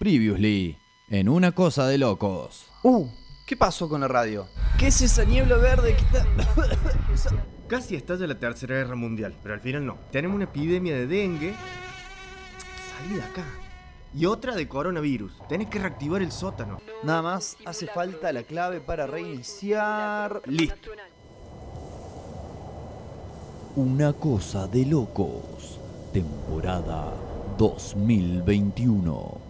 Previously, en una cosa de locos. Uh, ¿qué pasó con la radio? ¿Qué es esa niebla verde que está...? Casi estalla la Tercera Guerra Mundial, pero al final no. Tenemos una epidemia de dengue. Salí de acá. Y otra de coronavirus. Tenés que reactivar el sótano. Nada más hace falta la clave para reiniciar. Listo. Una cosa de locos. Temporada 2021.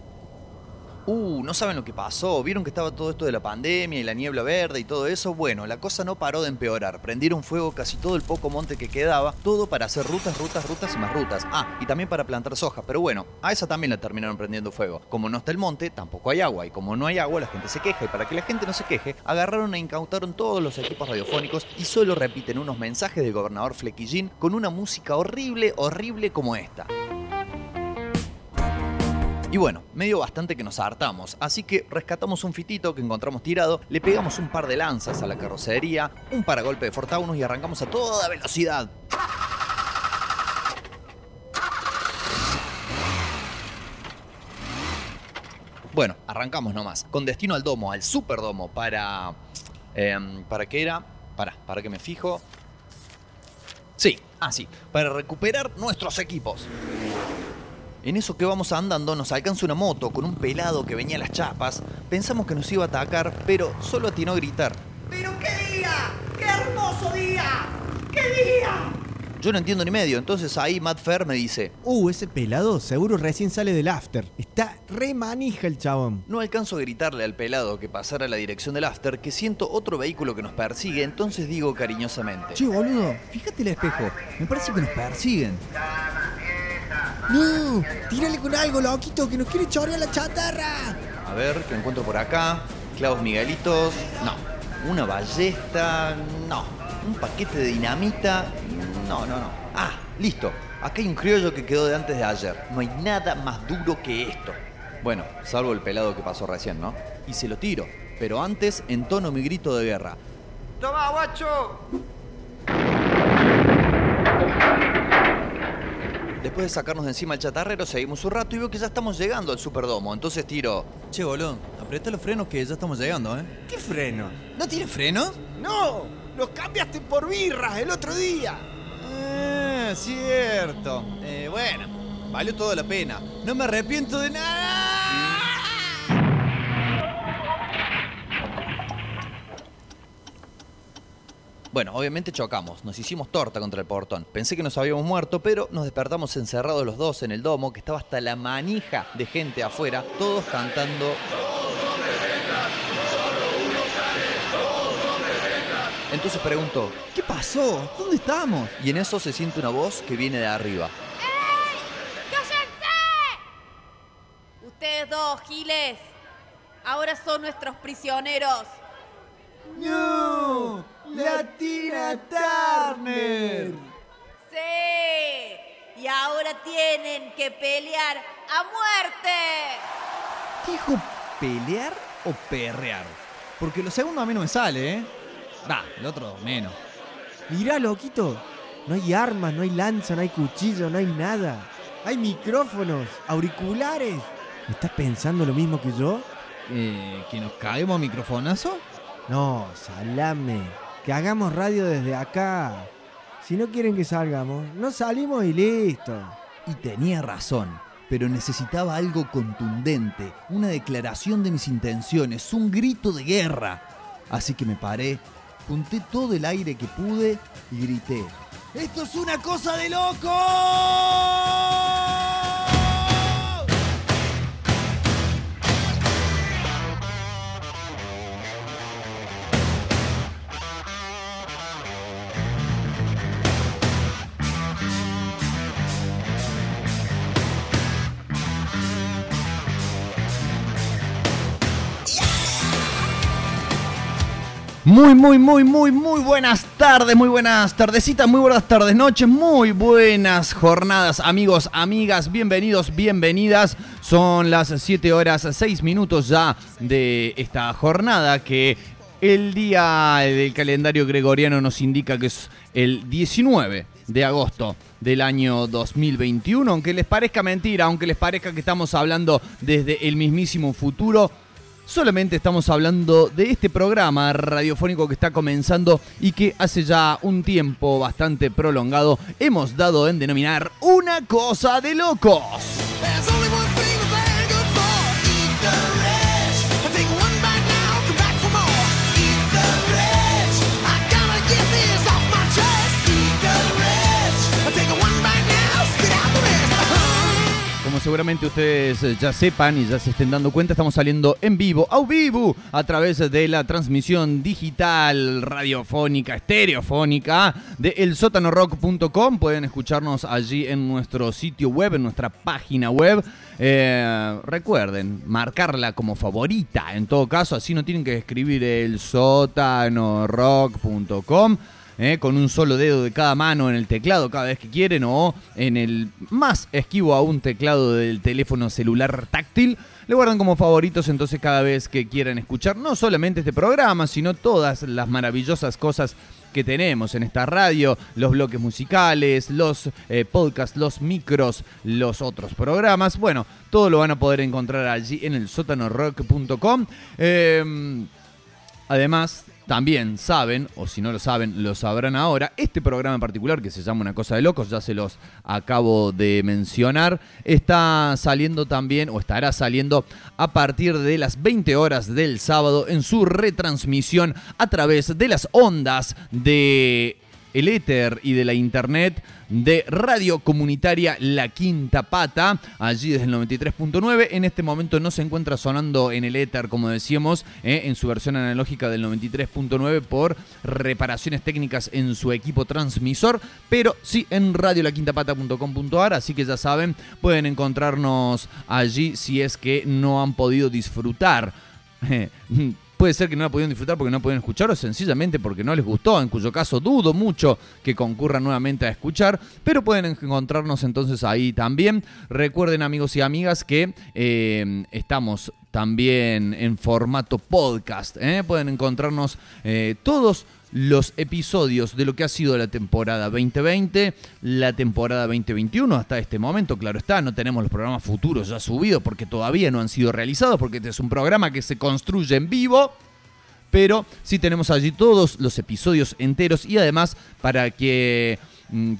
Uh, no saben lo que pasó. ¿Vieron que estaba todo esto de la pandemia y la niebla verde y todo eso? Bueno, la cosa no paró de empeorar. Prendieron fuego casi todo el poco monte que quedaba, todo para hacer rutas, rutas, rutas y más rutas. Ah, y también para plantar soja, pero bueno, a esa también la terminaron prendiendo fuego. Como no está el monte, tampoco hay agua, y como no hay agua, la gente se queja, y para que la gente no se queje, agarraron e incautaron todos los equipos radiofónicos y solo repiten unos mensajes del gobernador Flequillín con una música horrible, horrible como esta. Y bueno, medio bastante que nos hartamos, así que rescatamos un fitito que encontramos tirado, le pegamos un par de lanzas a la carrocería, un paragolpe de Fortaunus y arrancamos a toda velocidad. Bueno, arrancamos nomás, con destino al domo, al superdomo, para... em, ¿Para qué era? Para, para que me fijo. Sí, ah sí, para recuperar nuestros equipos. En eso que vamos andando nos alcanza una moto con un pelado que venía a las chapas. Pensamos que nos iba a atacar, pero solo atinó a gritar. ¡Pero qué día! ¡Qué hermoso día! ¡Qué día! Yo no entiendo ni medio, entonces ahí Matt Fair me dice, Uh, ese pelado seguro recién sale del after. Está re manija el chabón. no alcanzo a gritarle al pelado que pasara a la dirección del after que siento otro vehículo que nos persigue, entonces digo cariñosamente. Che, boludo, fíjate el espejo. Me parece que nos persiguen. No, tírale con algo, loquito, que nos quiere chorear la chatarra. A ver, ¿qué encuentro por acá? Clavos Miguelitos, no. Una ballesta, no. Un paquete de dinamita, no, no, no. Ah, listo. Acá hay un criollo que quedó de antes de ayer. No hay nada más duro que esto. Bueno, salvo el pelado que pasó recién, ¿no? Y se lo tiro. Pero antes entono mi grito de guerra. ¡Toma, guacho! Después de sacarnos de encima el chatarrero, seguimos un rato y veo que ya estamos llegando al Superdomo. Entonces tiro. Che, boludo, aprieta los frenos que ya estamos llegando, ¿eh? ¿Qué freno? ¿No tiene frenos? No, los cambiaste por birras el otro día. Ah, cierto. Eh, bueno, valió toda la pena. No me arrepiento de nada. Bueno, obviamente chocamos, nos hicimos torta contra el portón. Pensé que nos habíamos muerto, pero nos despertamos encerrados los dos en el domo, que estaba hasta la manija de gente afuera, todos cantando. Entonces pregunto, ¿Qué pasó? ¿Dónde estamos? y en eso se siente una voz que viene de arriba. ¡Cállense! Ustedes dos, Giles, ahora son nuestros prisioneros. No, la tira Turner. Sí, y ahora tienen que pelear a muerte. ¿Dijo pelear o perrear? Porque lo segundo a mí no me sale, ¿eh? Va, el otro menos. Mirá, loquito, no hay armas, no hay lanza, no hay cuchillo, no hay nada. Hay micrófonos, auriculares. ¿Estás pensando lo mismo que yo? Eh, ¿Que nos caemos a microfonazo? No, salame. Que hagamos radio desde acá. Si no quieren que salgamos, no salimos y listo. Y tenía razón, pero necesitaba algo contundente, una declaración de mis intenciones, un grito de guerra. Así que me paré, junté todo el aire que pude y grité. ¡Esto es una cosa de loco! Muy, muy, muy, muy, muy buenas tardes, muy buenas tardecitas, muy buenas tardes, noches, muy buenas jornadas, amigos, amigas, bienvenidos, bienvenidas. Son las 7 horas 6 minutos ya de esta jornada que el día del calendario gregoriano nos indica que es el 19 de agosto del año 2021. Aunque les parezca mentira, aunque les parezca que estamos hablando desde el mismísimo futuro, solamente estamos hablando de este programa radiofónico que está comenzando y que hace ya un tiempo bastante prolongado hemos dado en denominar una cosa de locos. Seguramente ustedes eh, ya sepan y ya se estén dando cuenta, estamos saliendo en vivo, au vivo, a través de la transmisión digital, radiofónica, estereofónica de elsotanorock.com. Pueden escucharnos allí en nuestro sitio web, en nuestra página web. Eh, recuerden, marcarla como favorita en todo caso, así no tienen que escribir el sotanorock.com eh, con un solo dedo de cada mano en el teclado cada vez que quieren o en el más esquivo aún teclado del teléfono celular táctil. Le guardan como favoritos entonces cada vez que quieran escuchar no solamente este programa, sino todas las maravillosas cosas que tenemos en esta radio, los bloques musicales, los eh, podcasts, los micros, los otros programas. Bueno, todo lo van a poder encontrar allí en el sotanorock.com. Eh, Además, también saben, o si no lo saben, lo sabrán ahora, este programa en particular, que se llama Una Cosa de Locos, ya se los acabo de mencionar, está saliendo también, o estará saliendo a partir de las 20 horas del sábado en su retransmisión a través de las ondas de el éter y de la internet de Radio Comunitaria La Quinta Pata, allí desde el 93.9. En este momento no se encuentra sonando en el éter, como decíamos, eh, en su versión analógica del 93.9 por reparaciones técnicas en su equipo transmisor, pero sí en radiolaquintapata.com.ar, así que ya saben, pueden encontrarnos allí si es que no han podido disfrutar. Puede ser que no la pudieron disfrutar porque no pudieron escuchar o sencillamente porque no les gustó, en cuyo caso dudo mucho que concurran nuevamente a escuchar, pero pueden encontrarnos entonces ahí también. Recuerden amigos y amigas que eh, estamos también en formato podcast. ¿eh? Pueden encontrarnos eh, todos los episodios de lo que ha sido la temporada 2020, la temporada 2021 hasta este momento, claro está, no tenemos los programas futuros ya subidos porque todavía no han sido realizados, porque este es un programa que se construye en vivo, pero sí tenemos allí todos los episodios enteros y además para que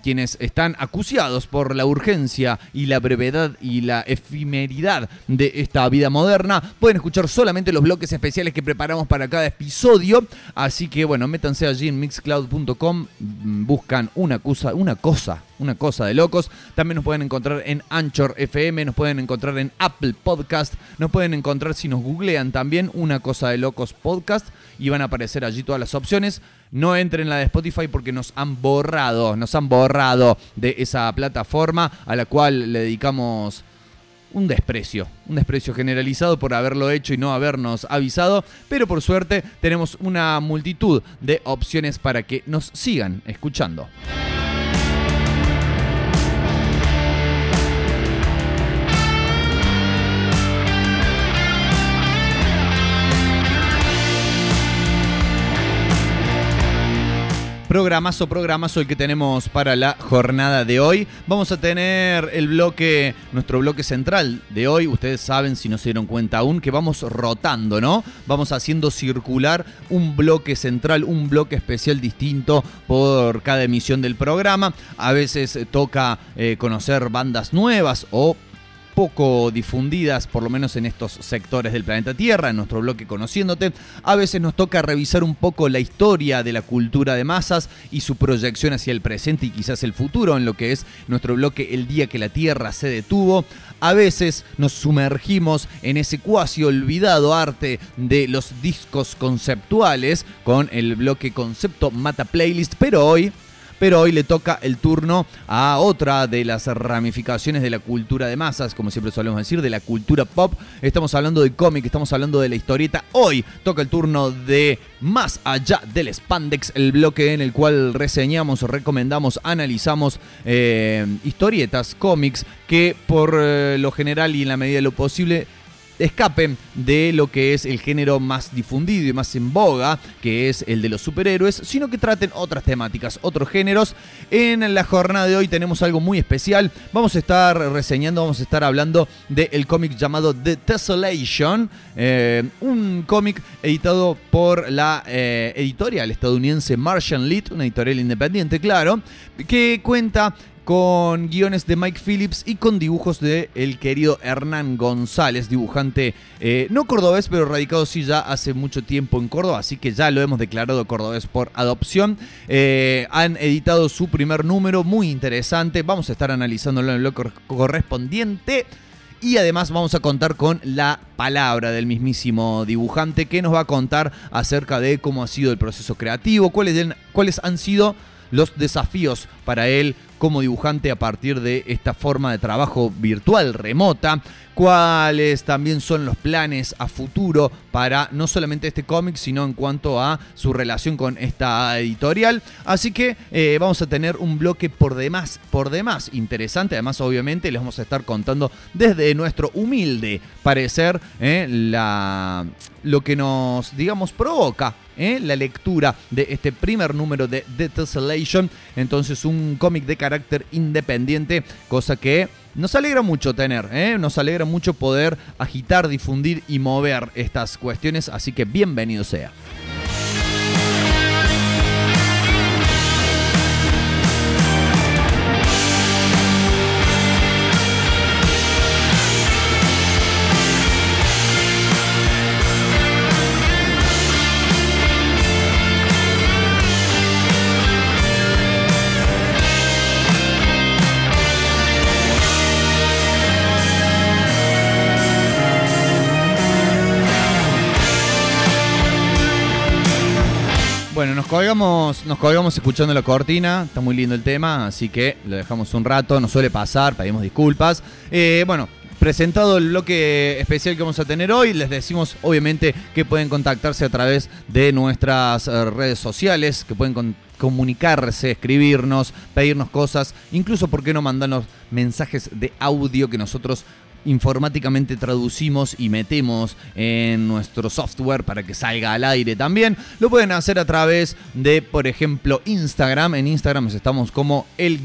quienes están acuciados por la urgencia y la brevedad y la efemeridad de esta vida moderna, pueden escuchar solamente los bloques especiales que preparamos para cada episodio. Así que bueno, métanse allí en mixcloud.com, mm, buscan una cosa, una cosa, una cosa de locos. También nos pueden encontrar en Anchor FM, nos pueden encontrar en Apple Podcast, nos pueden encontrar si nos googlean también una cosa de locos podcast y van a aparecer allí todas las opciones. No entren en la de Spotify porque nos han borrado, nos han borrado de esa plataforma a la cual le dedicamos un desprecio, un desprecio generalizado por haberlo hecho y no habernos avisado, pero por suerte tenemos una multitud de opciones para que nos sigan escuchando. Programazo, programazo el que tenemos para la jornada de hoy. Vamos a tener el bloque, nuestro bloque central de hoy. Ustedes saben, si no se dieron cuenta aún, que vamos rotando, ¿no? Vamos haciendo circular un bloque central, un bloque especial distinto por cada emisión del programa. A veces toca eh, conocer bandas nuevas o poco difundidas, por lo menos en estos sectores del planeta Tierra, en nuestro bloque Conociéndote. A veces nos toca revisar un poco la historia de la cultura de masas y su proyección hacia el presente y quizás el futuro, en lo que es nuestro bloque El día que la Tierra se detuvo. A veces nos sumergimos en ese cuasi olvidado arte de los discos conceptuales con el bloque Concepto Mata Playlist, pero hoy pero hoy le toca el turno a otra de las ramificaciones de la cultura de masas, como siempre solemos decir, de la cultura pop. Estamos hablando de cómic, estamos hablando de la historieta. Hoy toca el turno de Más allá del spandex, el bloque en el cual reseñamos, recomendamos, analizamos eh, historietas, cómics, que por eh, lo general y en la medida de lo posible escapen de lo que es el género más difundido y más en boga, que es el de los superhéroes, sino que traten otras temáticas, otros géneros. En la jornada de hoy tenemos algo muy especial. Vamos a estar reseñando, vamos a estar hablando del cómic llamado The Tessellation, eh, un cómic editado por la eh, editorial estadounidense Martian Lit, una editorial independiente, claro, que cuenta con guiones de Mike Phillips y con dibujos de el querido Hernán González, dibujante eh, no cordobés, pero radicado sí ya hace mucho tiempo en Córdoba, así que ya lo hemos declarado cordobés por adopción. Eh, han editado su primer número, muy interesante, vamos a estar analizándolo en bloque correspondiente. Y además vamos a contar con la palabra del mismísimo dibujante que nos va a contar acerca de cómo ha sido el proceso creativo, cuáles, cuáles han sido los desafíos para él como dibujante a partir de esta forma de trabajo virtual remota, cuáles también son los planes a futuro para no solamente este cómic, sino en cuanto a su relación con esta editorial. Así que eh, vamos a tener un bloque por demás, por demás interesante. Además, obviamente, les vamos a estar contando desde nuestro humilde parecer eh, la, lo que nos, digamos, provoca ¿eh? la lectura de este primer número de The Tessellation. Entonces, un cómic de carácter independiente, cosa que nos alegra mucho tener, ¿eh? nos alegra mucho poder agitar, difundir y mover estas cuestiones. Así que bienvenido sea. Nos colgamos escuchando la cortina, está muy lindo el tema, así que lo dejamos un rato, nos suele pasar, pedimos disculpas. Eh, bueno, presentado el bloque especial que vamos a tener hoy, les decimos obviamente que pueden contactarse a través de nuestras eh, redes sociales, que pueden comunicarse, escribirnos, pedirnos cosas, incluso por qué no mandarnos mensajes de audio que nosotros informáticamente traducimos y metemos en nuestro software para que salga al aire también. Lo pueden hacer a través de, por ejemplo, Instagram. En Instagram estamos como el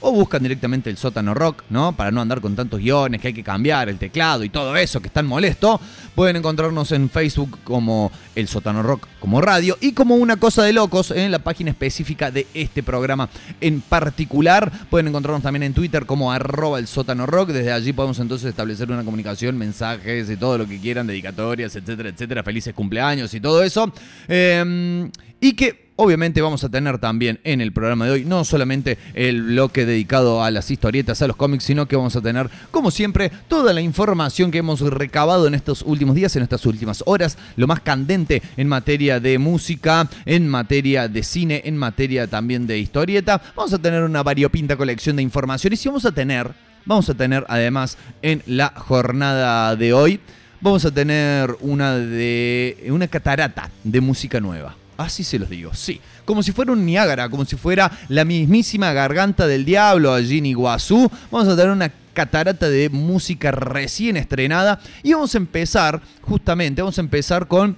O buscan directamente el sótano rock, ¿no? Para no andar con tantos guiones que hay que cambiar, el teclado y todo eso que es tan molesto. Pueden encontrarnos en Facebook como el sótano rock, como radio y como una cosa de locos en la página específica de este programa en particular. Pueden encontrarnos también en Twitter como arroba el sótano rock. Desde allí podemos entonces establecer una comunicación, mensajes y todo lo que quieran, dedicatorias, etcétera, etcétera. Felices cumpleaños y todo eso. Eh, y que obviamente vamos a tener también en el programa de hoy no solamente el bloque dedicado a las historietas, a los cómics, sino que vamos a tener, como siempre, toda la información que hemos recabado en estos últimos días, en estas últimas horas, lo más candente en materia de música, en materia de cine, en materia también de historieta. Vamos a tener una variopinta colección de información y si vamos a tener, vamos a tener además en la jornada de hoy, vamos a tener una de una catarata de música nueva. Así se los digo, sí. Como si fuera un Niágara, como si fuera la mismísima garganta del diablo allí en Iguazú. Vamos a tener una catarata de música recién estrenada. Y vamos a empezar, justamente, vamos a empezar con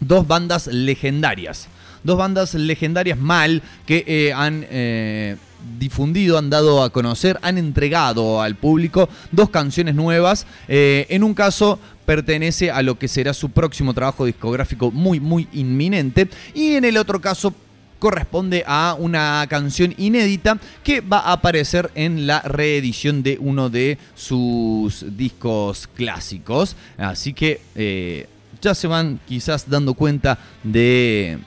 dos bandas legendarias. Dos bandas legendarias mal que eh, han eh, difundido, han dado a conocer, han entregado al público dos canciones nuevas. Eh, en un caso pertenece a lo que será su próximo trabajo discográfico muy, muy inminente. Y en el otro caso corresponde a una canción inédita que va a aparecer en la reedición de uno de sus discos clásicos. Así que eh, ya se van quizás dando cuenta de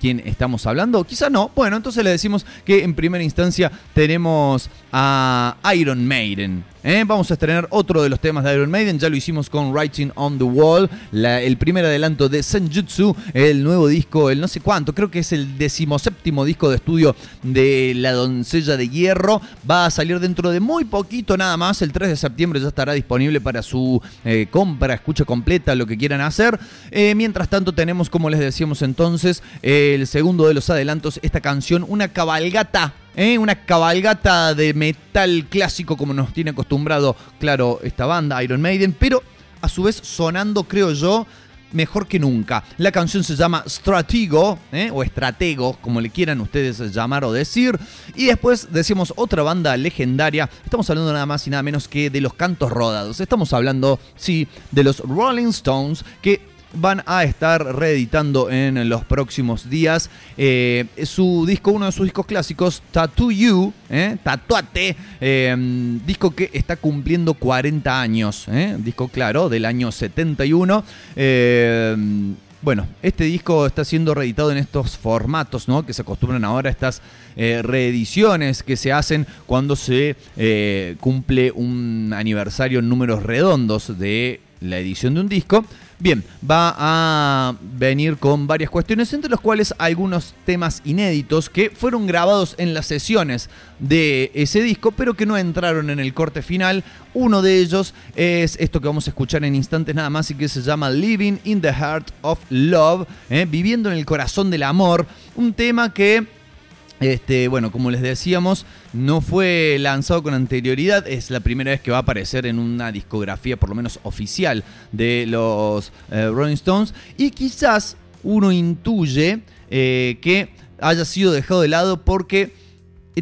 quién estamos hablando, quizás no. Bueno, entonces le decimos que en primera instancia tenemos a Iron Maiden. ¿eh? Vamos a estrenar otro de los temas de Iron Maiden, ya lo hicimos con Writing on the Wall, el primer adelanto de Senjutsu, el nuevo disco, el no sé cuánto, creo que es el decimoséptimo disco de estudio de La Doncella de Hierro. Va a salir dentro de muy poquito nada más, el 3 de septiembre ya estará disponible para su eh, compra, escucha completa, lo que quieran hacer. Eh, mientras tanto tenemos, como les decíamos entonces, el segundo de los adelantos, esta canción, una cabalgata ¿eh? una cabalgata de metal clásico como nos tiene acostumbrado, claro, esta banda, Iron Maiden, pero a su vez sonando, creo yo, mejor que nunca. La canción se llama Stratego, ¿eh? o Estratego, como le quieran ustedes llamar o decir. Y después decimos otra banda legendaria. Estamos hablando nada más y nada menos que de los cantos rodados. Estamos hablando, sí, de los Rolling Stones, que van a estar reeditando en los próximos días eh, su disco, uno de sus discos clásicos, Tattoo You, eh, Tatuate, eh, disco que está cumpliendo 40 años, eh, disco claro, del año 71. Eh, bueno, este disco está siendo reeditado en estos formatos, ¿no? Que se acostumbran ahora a estas eh, reediciones que se hacen cuando se cumple un aniversario en números redondos de la edición de un disco. Bien, va a venir con varias cuestiones, entre los cuales algunos temas inéditos que fueron grabados en las sesiones de ese disco, pero que no entraron en el corte final. Uno de ellos es esto que vamos a escuchar en instantes nada más y que se llama Living in the Heart of Love, ¿eh? viviendo en el corazón del amor. Un tema que este, bueno, como les decíamos, no fue lanzado con anterioridad, es la primera vez que va a aparecer en una discografía, por lo menos oficial, de los eh, Rolling Stones. Y quizás uno intuye eh, que haya sido dejado de lado porque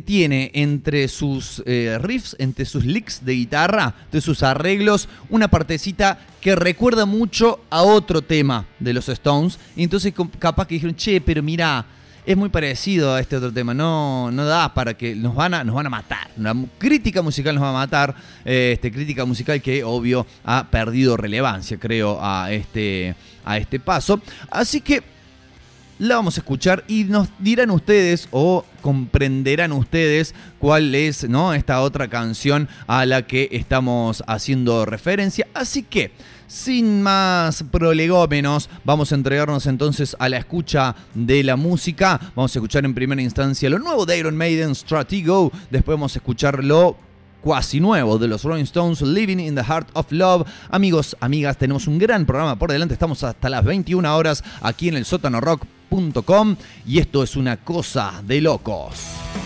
tiene entre sus eh, riffs, entre sus licks de guitarra, de sus arreglos, una partecita que recuerda mucho a otro tema de los Stones. Y entonces capaz que dijeron, che, pero mira, es muy parecido a este otro tema. No, no da para que nos van a, nos van a matar. La mu- crítica musical nos va a matar. eh, este, crítica musical que obvio ha perdido relevancia, creo, a este, a este paso. Así que la vamos a escuchar y nos dirán ustedes o comprenderán ustedes cuál es ¿no? esta otra canción a la que estamos haciendo referencia. Así que, sin más prolegómenos, vamos a entregarnos entonces a la escucha de la música. Vamos a escuchar en primera instancia lo nuevo de Iron Maiden, Stratego. Después vamos a escuchar lo cuasi nuevo de los Rolling Stones, Living in the Heart of Love. Amigos, amigas, tenemos un gran programa por delante. Estamos hasta las 21 horas aquí en el sótanorock.com y esto es una cosa de locos.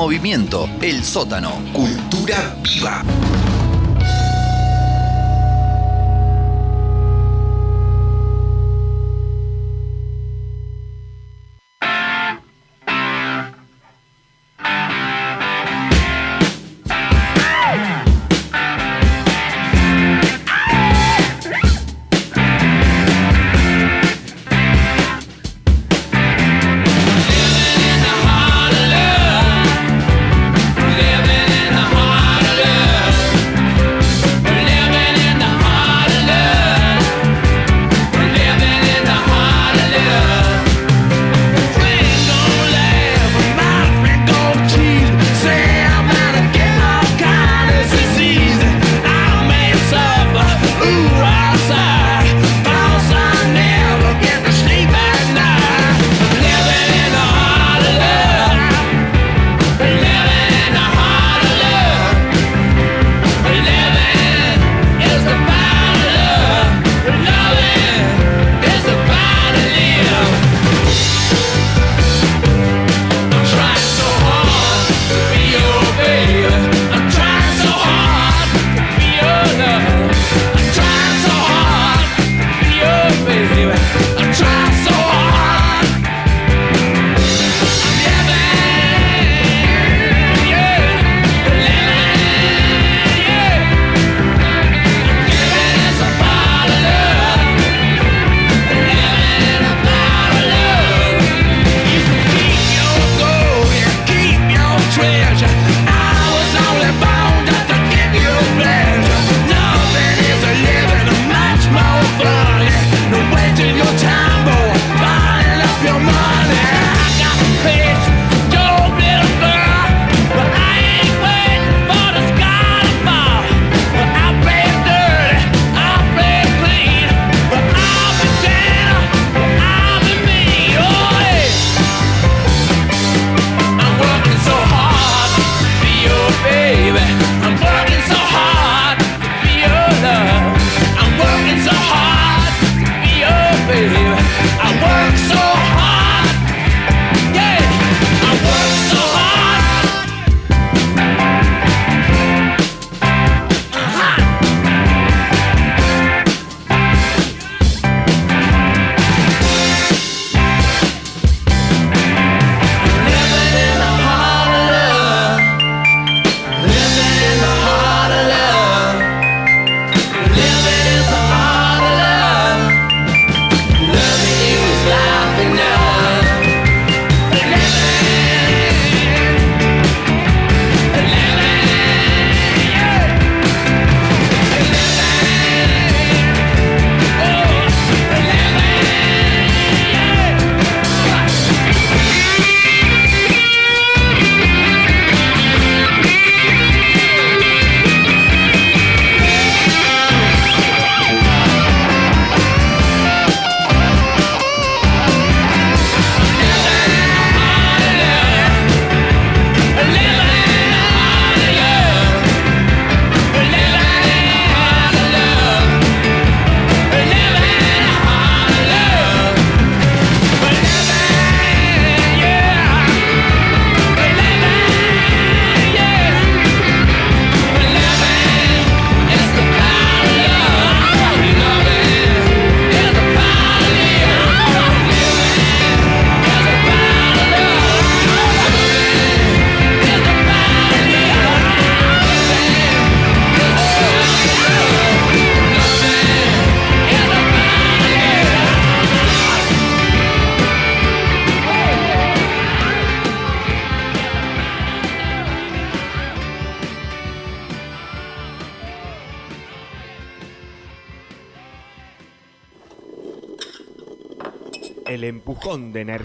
Movimiento, el sótano, cultura viva.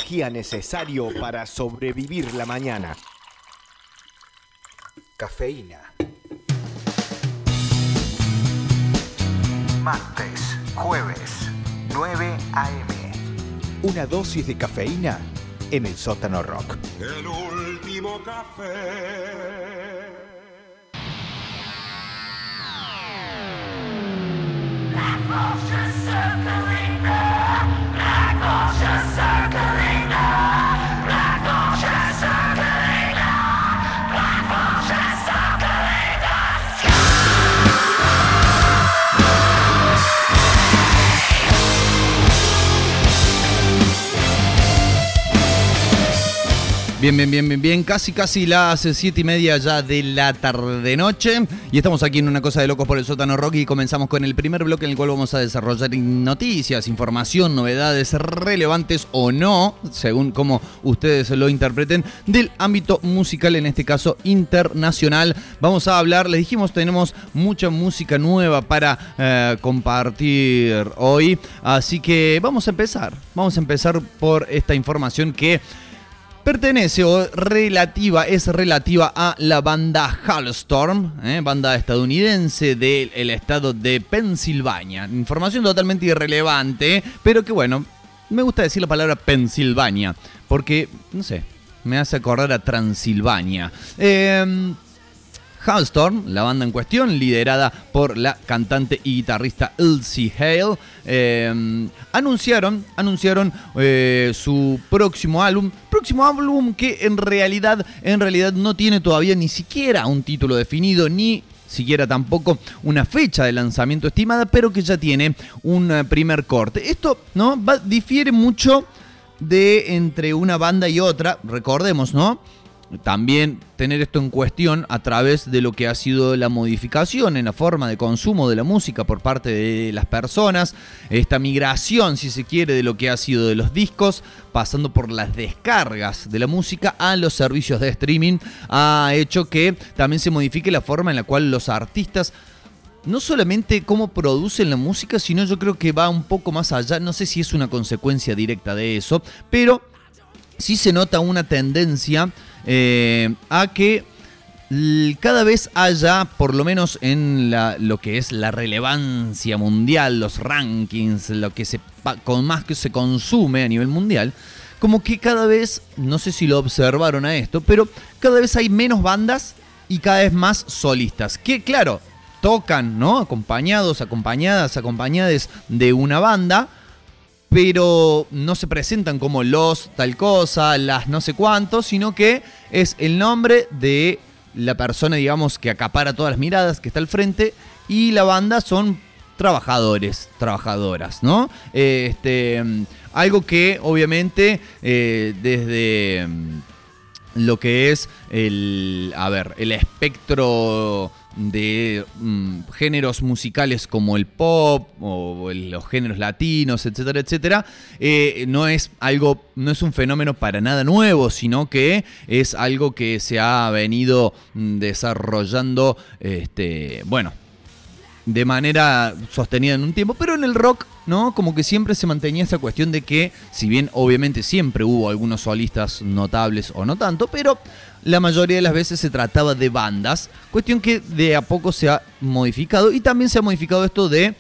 Energía necesario para sobrevivir la mañana. Cafeína. Martes, jueves, 9 a.m. Una dosis de cafeína en el sótano rock. El último café. Bien, bien, bien, bien, bien. Casi, casi las siete y media ya de la tarde-noche. Y estamos aquí en una cosa de locos por el sótano rock y comenzamos con el primer bloque en el cual vamos a desarrollar noticias, información, novedades relevantes o no, según como ustedes lo interpreten, del ámbito musical, en este caso internacional. Vamos a hablar, les dijimos, tenemos mucha música nueva para eh, compartir hoy. Así que vamos a empezar. Vamos a empezar por esta información que pertenece o relativa, es relativa a la banda Halstorm, ¿eh? banda estadounidense del estado de Pensilvania. Información totalmente irrelevante, pero que bueno, me gusta decir la palabra Pensilvania, porque, no sé, me hace acordar a Transilvania. Eh, Halstorm, la banda en cuestión, liderada por la cantante y guitarrista Elsie Hale, eh, anunciaron, anunciaron eh, su próximo álbum, próximo álbum que en realidad, en realidad no tiene todavía ni siquiera un título definido ni siquiera tampoco una fecha de lanzamiento estimada, pero que ya tiene un eh, primer corte. Esto no difiere mucho de entre una banda y otra, recordemos, ¿no? También tener esto en cuestión a través de lo que ha sido la modificación en la forma de consumo de la música por parte de las personas, esta migración, si se quiere, de lo que ha sido de los discos, pasando por las descargas de la música a los servicios de streaming, ha hecho que también se modifique la forma en la cual los artistas no solamente cómo producen la música, sino yo creo que va un poco más allá, no sé si es una consecuencia directa de eso, pero sí se nota una tendencia eh, a que cada vez haya, por lo menos en la- lo que es la relevancia mundial, los rankings, lo que se con más que se consume a nivel mundial, como que cada vez, no sé si lo observaron a esto, pero cada vez hay menos bandas y cada vez más solistas. Que claro, tocan, ¿no? Acompañados, acompañadas, acompañades de una banda, pero no se presentan como los tal cosa, las no sé cuántos, sino que es el nombre de la persona, digamos, que acapara todas las miradas, que está al frente, y la banda son trabajadores, trabajadoras, ¿no? Este, algo que obviamente eh, desde mm, lo que es el, a ver, el espectro de mm, géneros musicales como el pop o los géneros latinos, etcétera, etcétera, eh, no es algo, no es un fenómeno para nada nuevo, sino que es algo que se ha venido mm, desarrollando, este, bueno, de manera sostenida en un tiempo, pero en el rock, ¿no? Como que siempre se mantenía esa cuestión de que, si bien obviamente siempre hubo algunos solistas notables o no tanto, pero la mayoría de las veces se trataba de bandas, cuestión que de a poco se ha modificado y también se ha modificado esto de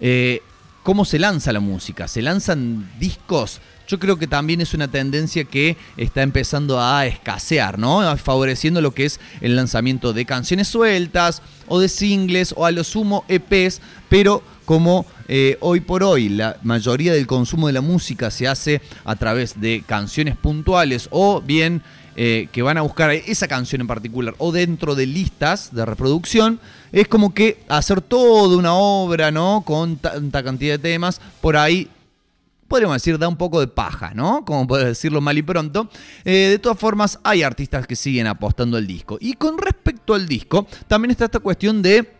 eh, cómo se lanza la música. Se lanzan discos. Yo creo que también es una tendencia que está empezando a escasear, ¿no? Favoreciendo lo que es el lanzamiento de canciones sueltas o de singles o a lo sumo EPs, pero como eh, hoy por hoy la mayoría del consumo de la música se hace a través de canciones puntuales o bien eh, que van a buscar esa canción en particular o dentro de listas de reproducción, es como que hacer toda una obra, ¿no? Con tanta cantidad de temas, por ahí podríamos decir, da un poco de paja, ¿no? Como puedes decirlo mal y pronto. Eh, de todas formas, hay artistas que siguen apostando al disco. Y con respecto al disco, también está esta cuestión de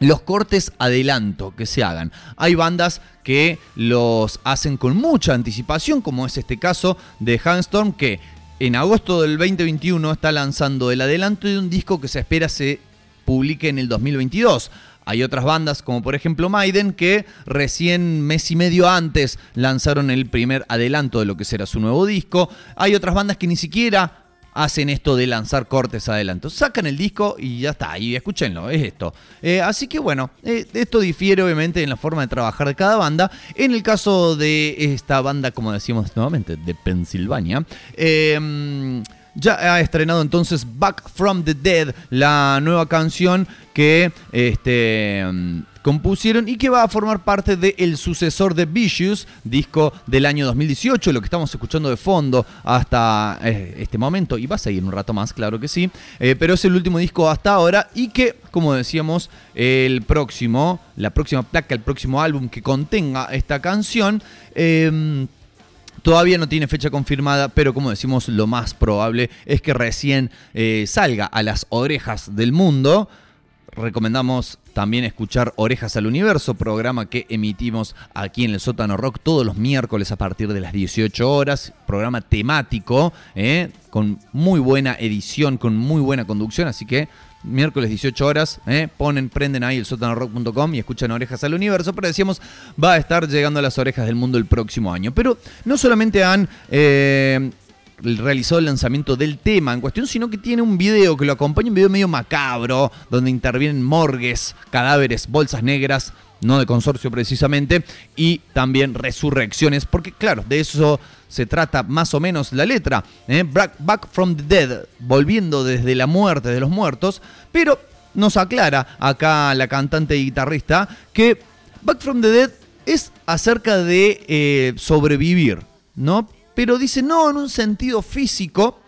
los cortes adelanto que se hagan. Hay bandas que los hacen con mucha anticipación, como es este caso de Handstorm, que en agosto del 2021 está lanzando el adelanto de un disco que se espera se publique en el 2022. Hay otras bandas, como por ejemplo Maiden, que recién mes y medio antes lanzaron el primer adelanto de lo que será su nuevo disco. Hay otras bandas que ni siquiera hacen esto de lanzar cortes adelantos. Sacan el disco y ya está, y escúchenlo, es esto. Eh, así que bueno, eh, esto difiere obviamente en la forma de trabajar de cada banda. En el caso de esta banda, como decimos nuevamente, de Pensilvania, eh, ya ha estrenado entonces Back from the Dead, la nueva canción que este, mm, compusieron y que va a formar parte del sucesor de Vicious, disco del año 2018, lo que estamos escuchando de fondo hasta eh, este momento, y va a seguir un rato más, claro que sí, eh, pero es el último disco hasta ahora y que, como decíamos, el próximo, la próxima placa, el próximo álbum que contenga esta canción, eh, Todavía no tiene fecha confirmada, pero como decimos, lo más probable es que recién eh, salga a las orejas del mundo. Recomendamos también escuchar Orejas al Universo, programa que emitimos aquí en el Sótano Rock todos los miércoles a partir de las 18 horas. Programa temático, eh, con muy buena edición, con muy buena conducción, así que miércoles 18 horas, eh, ponen, prenden ahí el sótanorock.com y escuchan Orejas al Universo, pero decíamos, va a estar llegando a las orejas del mundo el próximo año. Pero no solamente han... eh, realizó el lanzamiento del tema en cuestión, sino que tiene un video que lo acompaña, un video medio macabro, donde intervienen morgues, cadáveres, bolsas negras, no de consorcio precisamente, y también resurrecciones, porque claro, de eso se trata más o menos la letra, ¿eh? Back, Back from the Dead, volviendo desde la muerte de los muertos, pero nos aclara acá la cantante y guitarrista que Back from the Dead es acerca de eh, sobrevivir, ¿no? Pero dice, no en un sentido físico,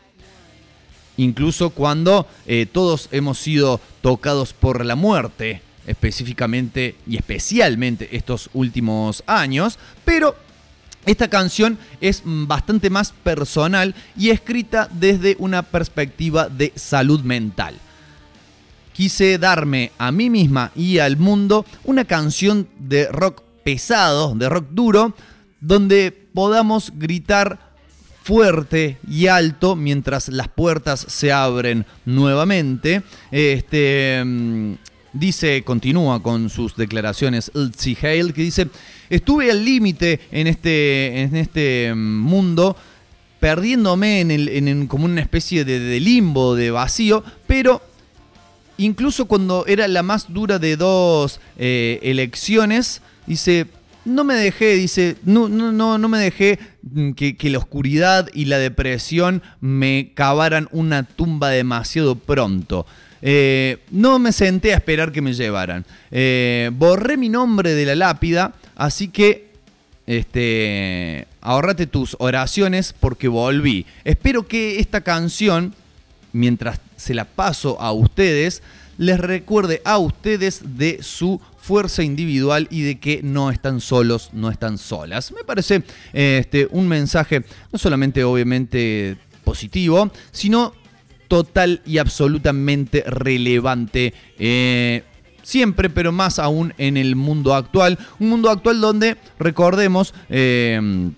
incluso cuando eh, todos hemos sido tocados por la muerte, específicamente y especialmente estos últimos años, pero esta canción es bastante más personal y escrita desde una perspectiva de salud mental. Quise darme a mí misma y al mundo una canción de rock pesado, de rock duro, donde podamos gritar fuerte y alto mientras las puertas se abren nuevamente. Este mm, dice, continúa con sus declaraciones Elsie Hale, que dice, estuve al límite en este, en este mm, mundo, perdiéndome en, el, en, como una especie de, de limbo, de vacío, pero incluso cuando era la más dura de dos eh, elecciones, dice, no me dejé, dice, no, no, no, no me dejé mm, que, la oscuridad y la depresión me cavaran una tumba demasiado pronto. Eh, no me senté a esperar que me llevaran. Eh, borré mi nombre de la lápida, así que este, ahorrate tus oraciones porque volví. Espero que esta canción, mientras se la paso a ustedes, les recuerde a ustedes de su fuerza individual y de que no están solos, no están solas. Me parece este, un mensaje no solamente obviamente positivo, sino total y absolutamente relevante. eh, siempre, pero más aún en el mundo actual. Un mundo actual donde, recordemos, eh,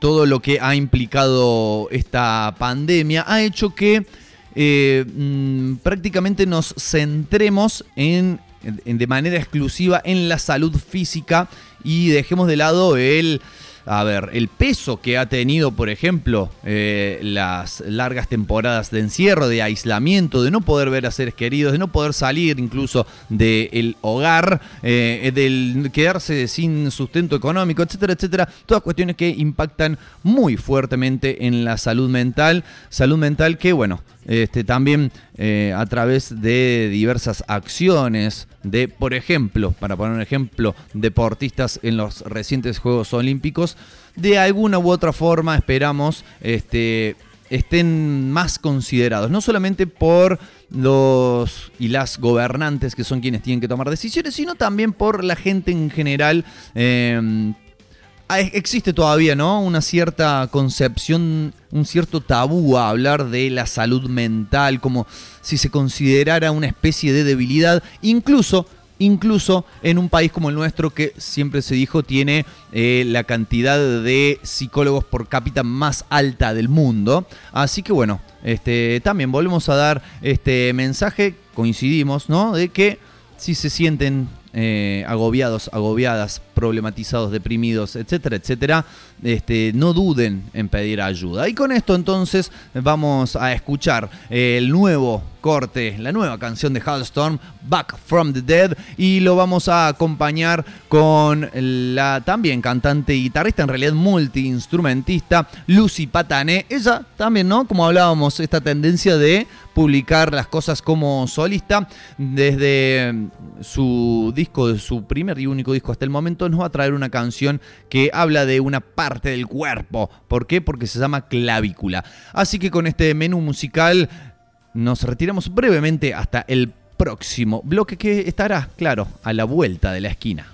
todo lo que ha implicado esta pandemia ha hecho que eh, mm, prácticamente nos centremos en, en- de manera exclusiva en la salud física y dejemos de lado el, a ver, el peso que ha tenido, por ejemplo, eh, las largas temporadas de encierro, de aislamiento, de no poder ver a seres queridos, de no poder salir incluso del hogar, eh, del quedarse sin sustento económico, etcétera, etcétera. Todas cuestiones que impactan muy fuertemente en la salud mental. Salud mental que, bueno, este, también eh, a través de diversas acciones de, por ejemplo, para poner un ejemplo, deportistas en los recientes Juegos Olímpicos, de alguna u otra forma esperamos este, estén más considerados, no solamente por los y las gobernantes que son quienes tienen que tomar decisiones, sino también por la gente en general. ex- existe todavía, ¿no? Una cierta concepción, un cierto tabú a hablar de la salud mental, como si se considerara una especie de debilidad, incluso, incluso en un país como el nuestro que siempre se dijo tiene eh, la cantidad de psicólogos por cápita más alta del mundo. Así que bueno, este, también volvemos a dar este mensaje, coincidimos, ¿no? De que si se sienten eh, agobiados, agobiadas, problematizados, deprimidos, etcétera, etcétera, este, no duden en pedir ayuda. Y con esto entonces vamos a escuchar el nuevo corte, la nueva canción de Halstorm, Back from the Dead, y lo vamos a acompañar con la también cantante y guitarrista, en realidad multiinstrumentista, Lucy Patané. Ella también, ¿no? Como hablábamos, esta tendencia de publicar las cosas como solista desde su disco, su primer y único disco hasta el momento, nos va a traer una canción que habla de una parte del cuerpo. ¿Por qué? Porque se llama clavícula. Así que con este menú musical nos retiramos brevemente hasta el próximo bloque que estará, claro, a la vuelta de la esquina.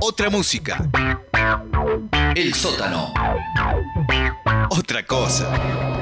Otra música. El sótano. Otra cosa.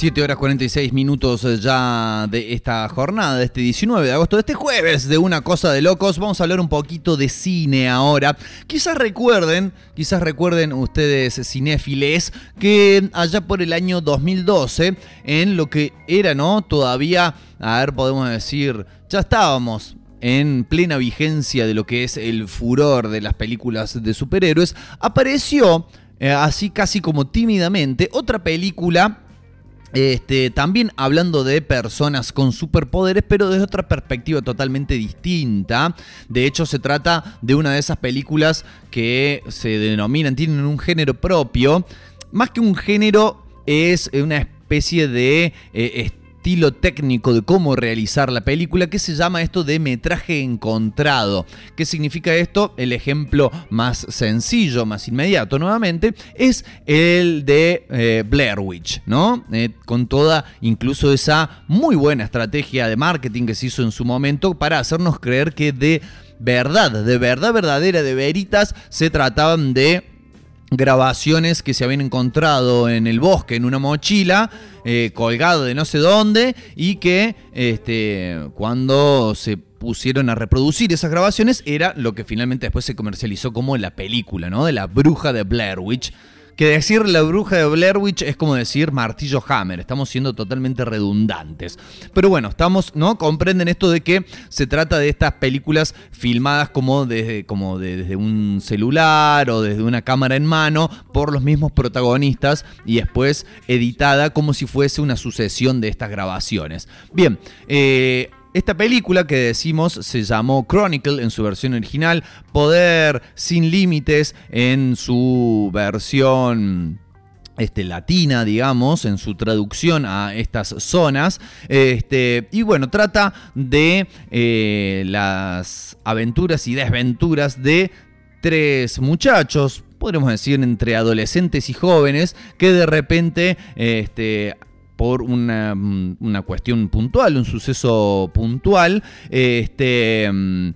Siete horas 46 minutos eh, ya de esta jornada, de este 19 de agosto, de este jueves de Una Cosa de Locos. Vamos a hablar un poquito de cine ahora. Quizás recuerden, quizás recuerden ustedes cinéfiles, que allá por el año 2012, en lo que era, ¿no? Todavía, a ver, podemos decir, ya estábamos en plena vigencia de lo que es el furor de las películas de superhéroes, apareció, eh, así casi como tímidamente, otra película este, también hablando de personas con superpoderes, pero desde otra perspectiva totalmente distinta. De hecho, se trata de una de esas películas que se denominan, tienen un género propio. Más que un género, es una especie de eh, estilo técnico de cómo realizar la película que se llama esto de metraje encontrado. ¿Qué significa esto? El ejemplo más sencillo, más inmediato nuevamente, es el de eh, Blair Witch, ¿no? Eh, con toda incluso esa muy buena estrategia de marketing que se hizo en su momento para hacernos creer que de verdad, de verdad verdadera, de veritas, se trataban de grabaciones que se habían encontrado en el bosque en una mochila eh, colgado de no sé dónde y que este, cuando se pusieron a reproducir esas grabaciones era lo que finalmente después se comercializó como la película, ¿no? De la bruja de Blair Witch. Que decir la bruja de Blair Witch es como decir martillo Hammer, estamos siendo totalmente redundantes. Pero bueno, estamos, ¿no? Comprenden esto de que se trata de estas películas filmadas como desde, como de- desde un celular o desde una cámara en mano por los mismos protagonistas y después editada como si fuese una sucesión de estas grabaciones. Bien, eh, esta película que decimos se llamó Chronicle en su versión original, Poder sin Límites en su versión este, latina, digamos, en su traducción a estas zonas. Este, y bueno, trata de eh, las aventuras y desventuras de tres muchachos, podríamos decir entre adolescentes y jóvenes, que de repente este, por una, mm, una cuestión puntual, un suceso puntual, este, mm,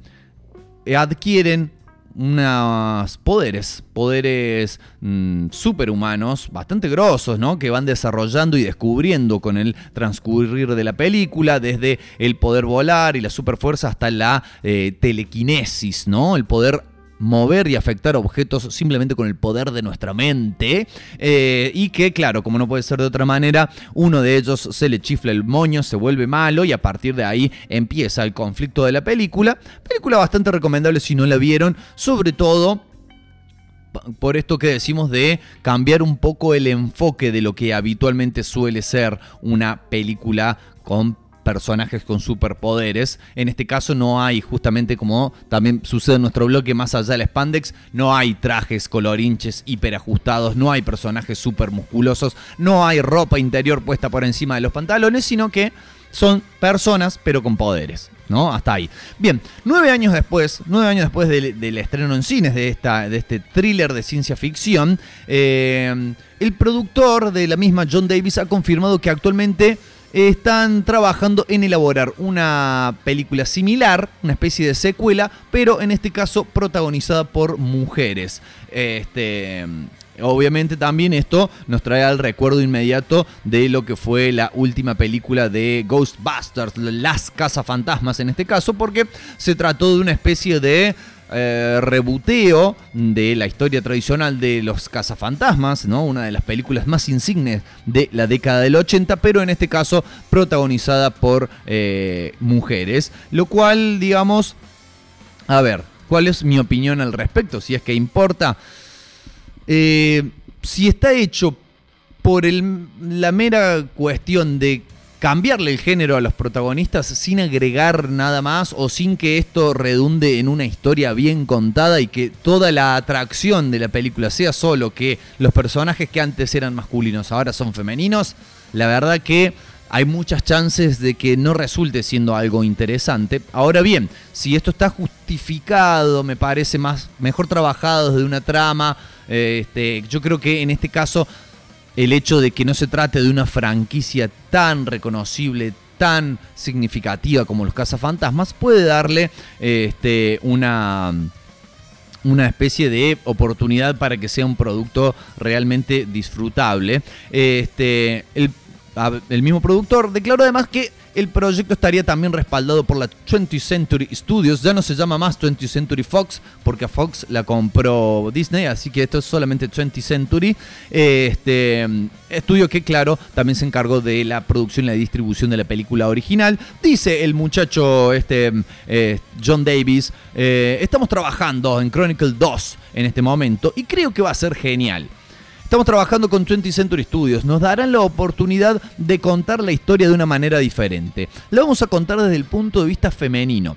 adquieren unos poderes, poderes mm, superhumanos, bastante grosos, ¿no? Que van desarrollando y descubriendo con el transcurrir de la película, desde el poder volar y la superfuerza hasta la eh, telequinesis, ¿no? El poder mover y afectar objetos simplemente con el poder de nuestra mente eh, y que claro como no puede ser de otra manera uno de ellos se le chifla el moño se vuelve malo y a partir de ahí empieza el conflicto de la película. Película bastante recomendable si no la vieron sobre todo por esto que decimos de cambiar un poco el enfoque de lo que habitualmente suele ser una película con personajes con superpoderes. En este caso no hay, justamente como también sucede en nuestro bloque más allá del spandex, no hay trajes colorinches hiperajustados, no hay personajes super musculosos, no hay ropa interior puesta por encima de los pantalones, sino que son personas pero con poderes. ¿No? Hasta ahí. Bien, nueve años después, nueve años después del, estreno en cines de, esta, de este thriller de ciencia ficción, eh, el productor de la misma, John Davis, ha confirmado que actualmente están trabajando en elaborar una película similar, una especie de secuela, pero en este caso protagonizada por mujeres. Este, obviamente también esto nos trae al recuerdo inmediato de lo que fue la última película de Ghostbusters, Las Cazafantasmas en este caso, porque se trató de una especie de eh, de la historia tradicional de los cazafantasmas, ¿no? Una de las películas más insignes de la década del 80, pero en este caso protagonizada por eh, mujeres. Lo cual, digamos, a ver, ¿cuál es mi opinión al respecto? Si es que importa. Eh, si está hecho por el- la mera cuestión de cambiarle el género a los protagonistas sin agregar nada más o sin que esto redunde en una historia bien contada y que toda la atracción de la película sea solo que los personajes que antes eran masculinos ahora son femeninos, la verdad que hay muchas chances de que no resulte siendo algo interesante. Ahora bien, si esto está justificado, me parece más mejor trabajado desde una trama, eh, este, yo creo que en este caso el hecho de que no se trate de una franquicia tan reconocible, tan significativa como los cazafantasmas, puede darle eh, este, una una especie de oportunidad para que sea un producto realmente disfrutable. Este, el, el mismo productor declaró además que el proyecto estaría también respaldado por la 20th Century Studios. Ya no se llama más 20th Century Fox porque a Fox la compró Disney, así que esto es solamente 20th Century. Este estudio que, claro, también se encargó de la producción y la distribución de la película original. Dice el muchacho este, eh, John Davis, eh, estamos trabajando en Chronicle 2 en este momento y creo que va a ser genial. Estamos trabajando con 20th Century Studios. Nos darán la oportunidad de contar la historia de una manera diferente. La vamos a contar desde el punto de vista femenino.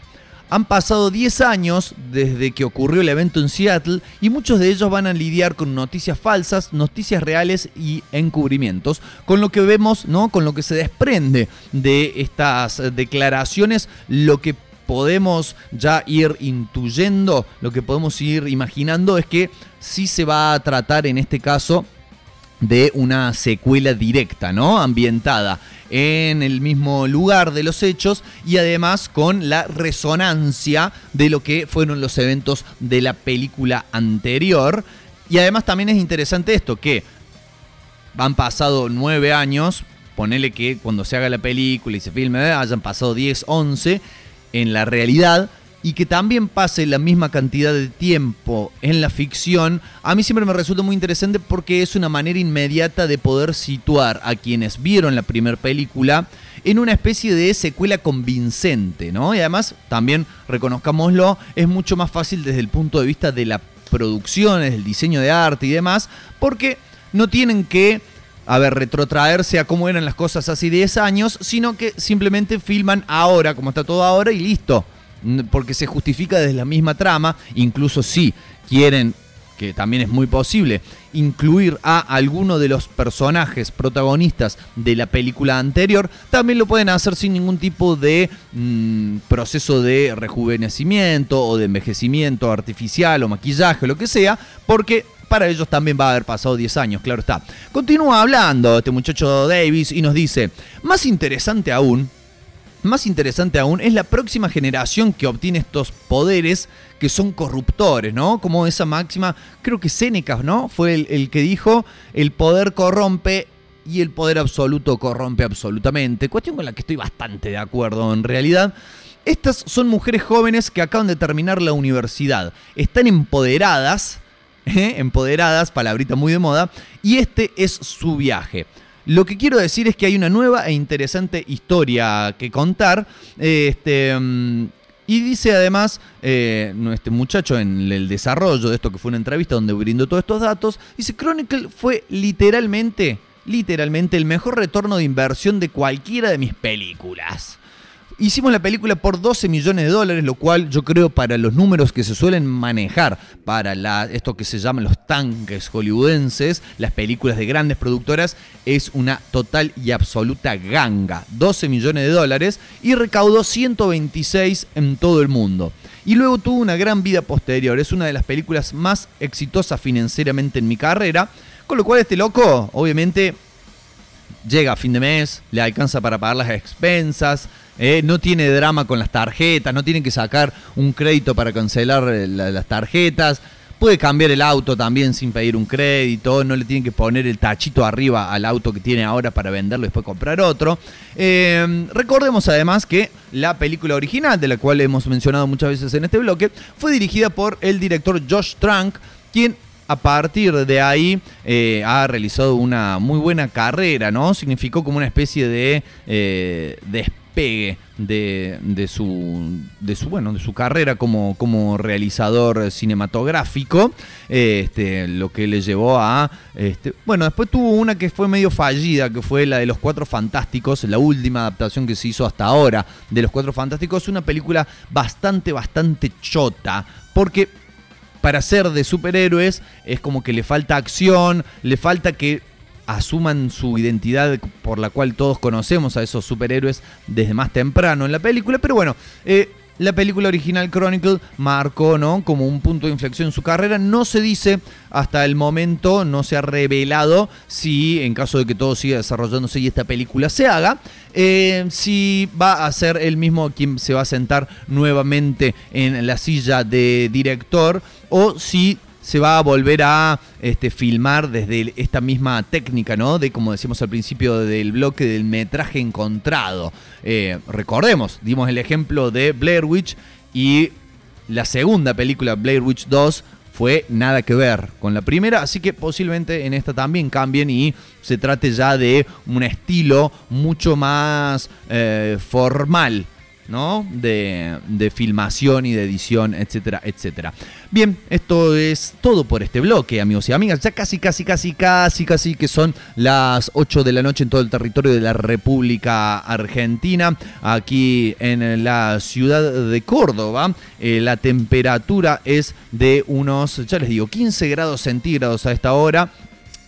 Han pasado 10 años desde que ocurrió el evento en Seattle y muchos de ellos van a lidiar con noticias falsas, noticias reales y encubrimientos, con lo que vemos, ¿no? Con lo que se desprende de estas declaraciones, lo que podemos ya ir intuyendo, lo que podemos ir imaginando es que sí se va a tratar en este caso de una secuela directa, ¿no? Ambientada en el mismo lugar de los hechos y además con la resonancia de lo que fueron los eventos de la película anterior. Y además también es interesante esto, que han pasado nueve años, ponele que cuando se haga la película y se filme, hayan pasado 10, 11 en la realidad y que también pase la misma cantidad de tiempo en la ficción, a mí siempre me resulta muy interesante porque es una manera inmediata de poder situar a quienes vieron la primera película en una especie de secuela convincente, ¿no? Y además, también reconozcámoslo, es mucho más fácil desde el punto de vista de la producción, desde el diseño de arte y demás, porque no tienen que a ver, retrotraerse a cómo eran las cosas hace 10 años, sino que simplemente filman ahora, como está todo ahora, y listo. Porque se justifica desde la misma trama, incluso si quieren, que también es muy posible, incluir a alguno de los personajes protagonistas de la película anterior, también lo pueden hacer sin ningún tipo de mm, proceso de rejuvenecimiento o de envejecimiento artificial o maquillaje o lo que sea, porque para ellos también va a haber pasado 10 años, claro está. Continúa hablando este muchacho Davis y nos dice, más interesante aún, más interesante aún es la próxima generación que obtiene estos poderes que son corruptores, ¿no? Como esa máxima, creo que Séneca, ¿no? Fue el, el que dijo, el poder corrompe y el poder absoluto corrompe absolutamente. Cuestión con la que estoy bastante de acuerdo en realidad. Estas son mujeres jóvenes que acaban de terminar la universidad. Están empoderadas, ¿eh? empoderadas, palabrita muy de moda, y este es su viaje. Lo que quiero decir es que hay una nueva e interesante historia que contar. Este, mm, y dice además, eh, este muchacho en el desarrollo de esto que fue una entrevista donde brindó todos estos datos, dice Chronicle fue literalmente, literalmente el mejor retorno de inversión de cualquiera de mis películas. Hicimos la película por 12 millones de dólares, lo cual yo creo para los números que se suelen manejar para la, esto que se llaman los tanques hollywoodenses, las películas de grandes productoras, es una total y absoluta ganga. 12 millones de dólares y recaudó 126 en todo el mundo. Y luego tuvo una gran vida posterior, es una de las películas más exitosas financieramente en mi carrera, con lo cual este loco, obviamente, llega a fin de mes, le alcanza para pagar las expensas, eh, no tiene drama con las tarjetas, no tiene que sacar un crédito para cancelar eh, la- las tarjetas, puede cambiar el auto también sin pedir un crédito, no le tienen que poner el tachito arriba al auto que tiene ahora para venderlo y después comprar otro. Eh, recordemos además que la película original, de la cual hemos mencionado muchas veces en este bloque, fue dirigida por el director Josh Trank, quien a partir de ahí eh, ha realizado una muy buena carrera, ¿no? Significó como una especie de eh, despegue de, su, de su, bueno, de su carrera como, como realizador cinematográfico, este, lo que le llevó a, este, bueno, después tuvo una que fue medio fallida, que fue la de los Cuatro Fantásticos, la última adaptación que se hizo hasta ahora de los Cuatro Fantásticos, una película bastante, bastante chota, porque para ser de superhéroes es como que le falta acción, le falta que asuman su identidad por la cual todos conocemos a esos superhéroes desde más temprano en la película, pero bueno, eh, la película original Chronicle marcó ¿no? como un punto de inflexión en su carrera. No se dice hasta el momento, no se ha revelado si en caso de que todo siga desarrollándose y esta película se haga, eh, si va a ser el mismo quien se va a sentar nuevamente en la silla de director o si se va a volver a este, filmar desde esta misma técnica, ¿no? De, como decíamos al principio del bloque, del metraje encontrado. Eh, recordemos, dimos el ejemplo de Blair Witch y la segunda película, Blair Witch 2, fue nada que ver con la primera, así que posiblemente en esta también cambien y se trate ya de un estilo mucho más eh, formal. ¿No? De, de filmación y de edición, etcétera, etcétera. Bien, esto es todo por este bloque, amigos y amigas. Ya casi, casi, casi, casi, casi que son las 8 de la noche en todo el territorio de la República Argentina. Aquí en la ciudad de Córdoba, eh, la temperatura es de unos, ya les digo, 15 grados centígrados a esta hora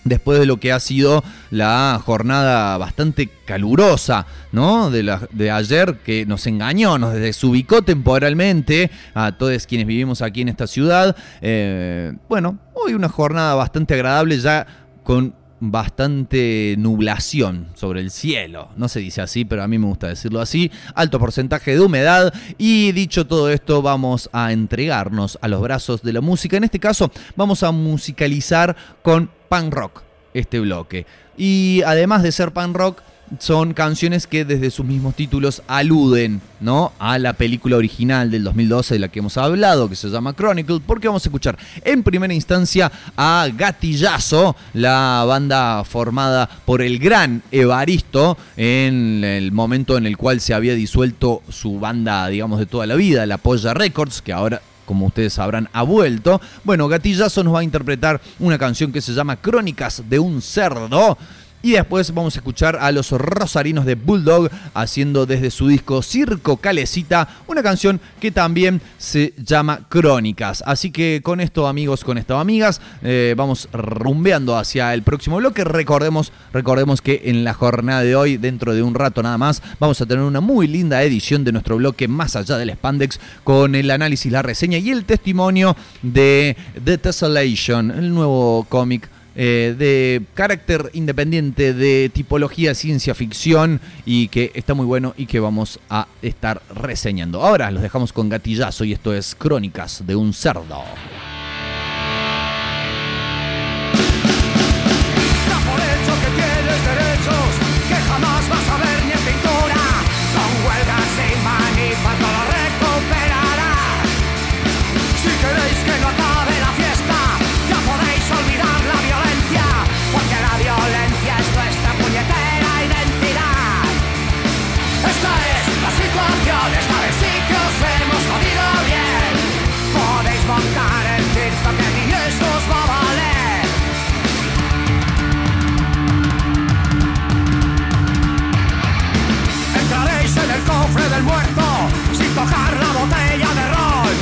después de lo que ha sido la jornada bastante calurosa, ¿no? De, la, de ayer que nos engañó, nos desubicó temporalmente a todos quienes vivimos aquí en esta ciudad. Eh, bueno, hoy una jornada bastante agradable ya con bastante nublación sobre el cielo. No se dice así, pero a mí me gusta decirlo así. Alto porcentaje de humedad. Y dicho todo esto, vamos a entregarnos a los brazos de la música. En este caso, vamos a musicalizar con punk rock este bloque. Y además de ser punk rock, son canciones que desde sus mismos títulos aluden ¿no? a la película original del 2012 de la que hemos hablado, que se llama Chronicle, porque vamos a escuchar en primera instancia a Gatillazo, la banda formada por el gran Evaristo, en el momento en el cual se había disuelto su banda, digamos, de toda la vida, la Polla Records, que ahora como ustedes sabrán, ha vuelto. Bueno, Gatillazo nos va a interpretar una canción que se llama Crónicas de un cerdo. Y después vamos a escuchar a los rosarinos de Bulldog haciendo desde su disco Circo Calecita una canción que también se llama Crónicas. Así que con esto amigos, con esto amigas, eh, vamos rumbeando hacia el próximo bloque. Recordemos, recordemos que en la jornada de hoy, dentro de un rato nada más, vamos a tener una muy linda edición de nuestro bloque Más allá del Spandex con el análisis, la reseña y el testimonio de The Tessellation, el nuevo cómic eh, de carácter independiente, de tipología ciencia ficción y que está muy bueno y que vamos a estar reseñando. Ahora los dejamos con gatillazo y esto es Crónicas de un cerdo. Muerto sin tocar la botella de ron.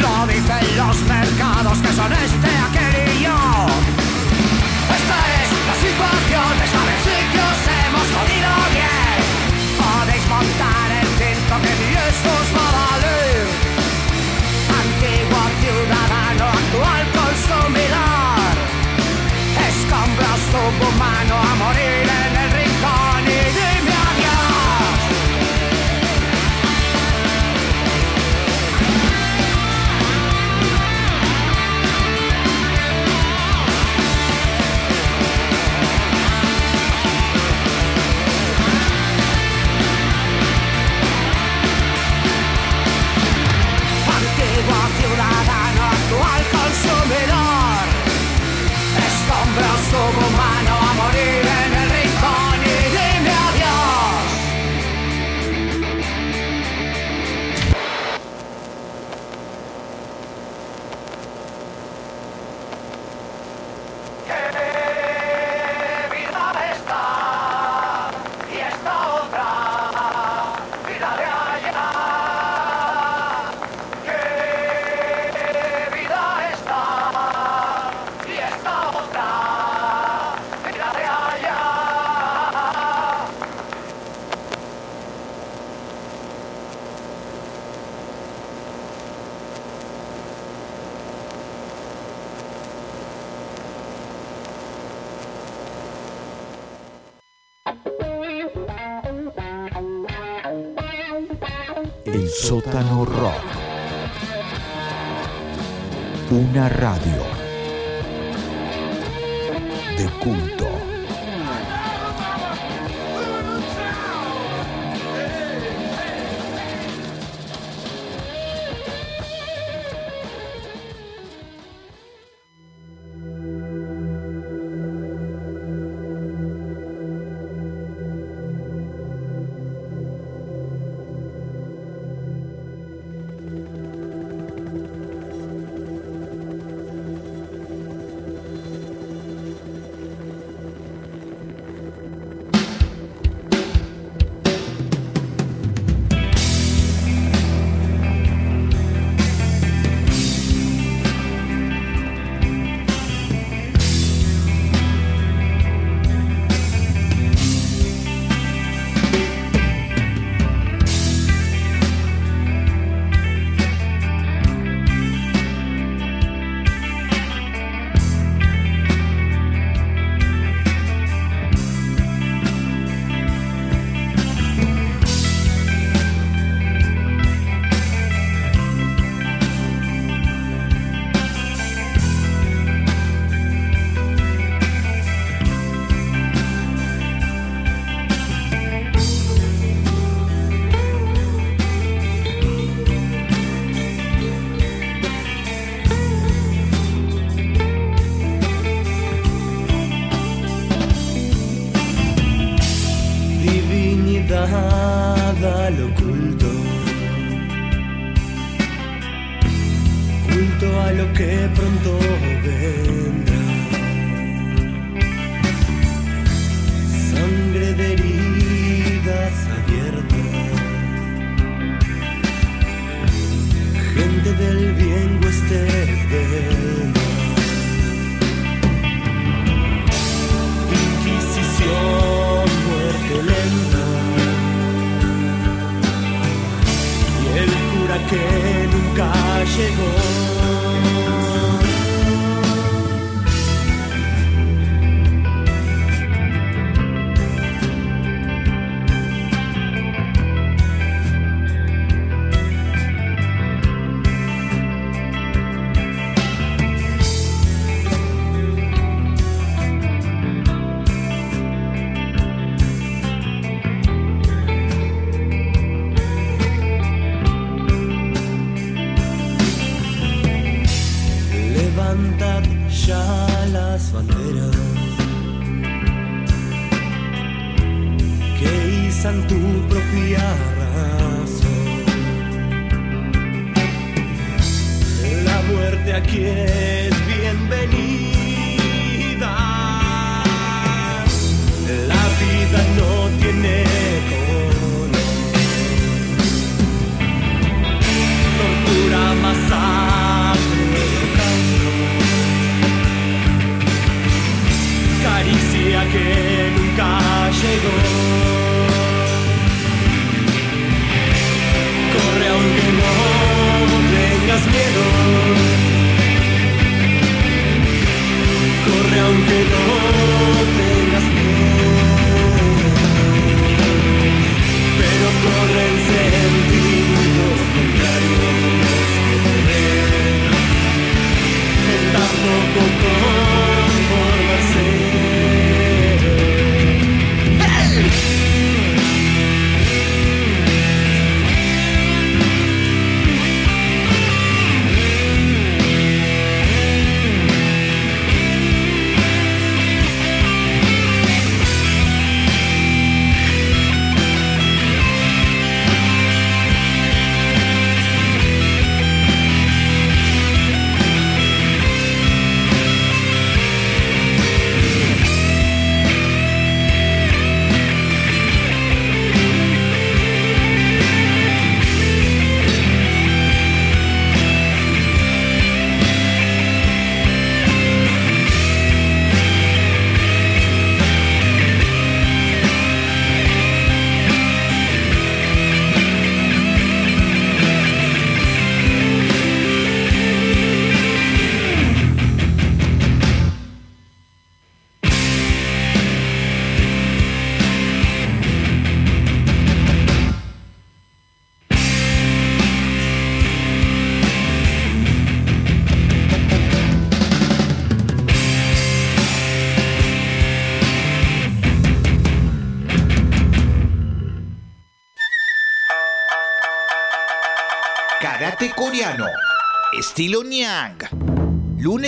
Lo dicen los mercados que son este, Una radio de culto.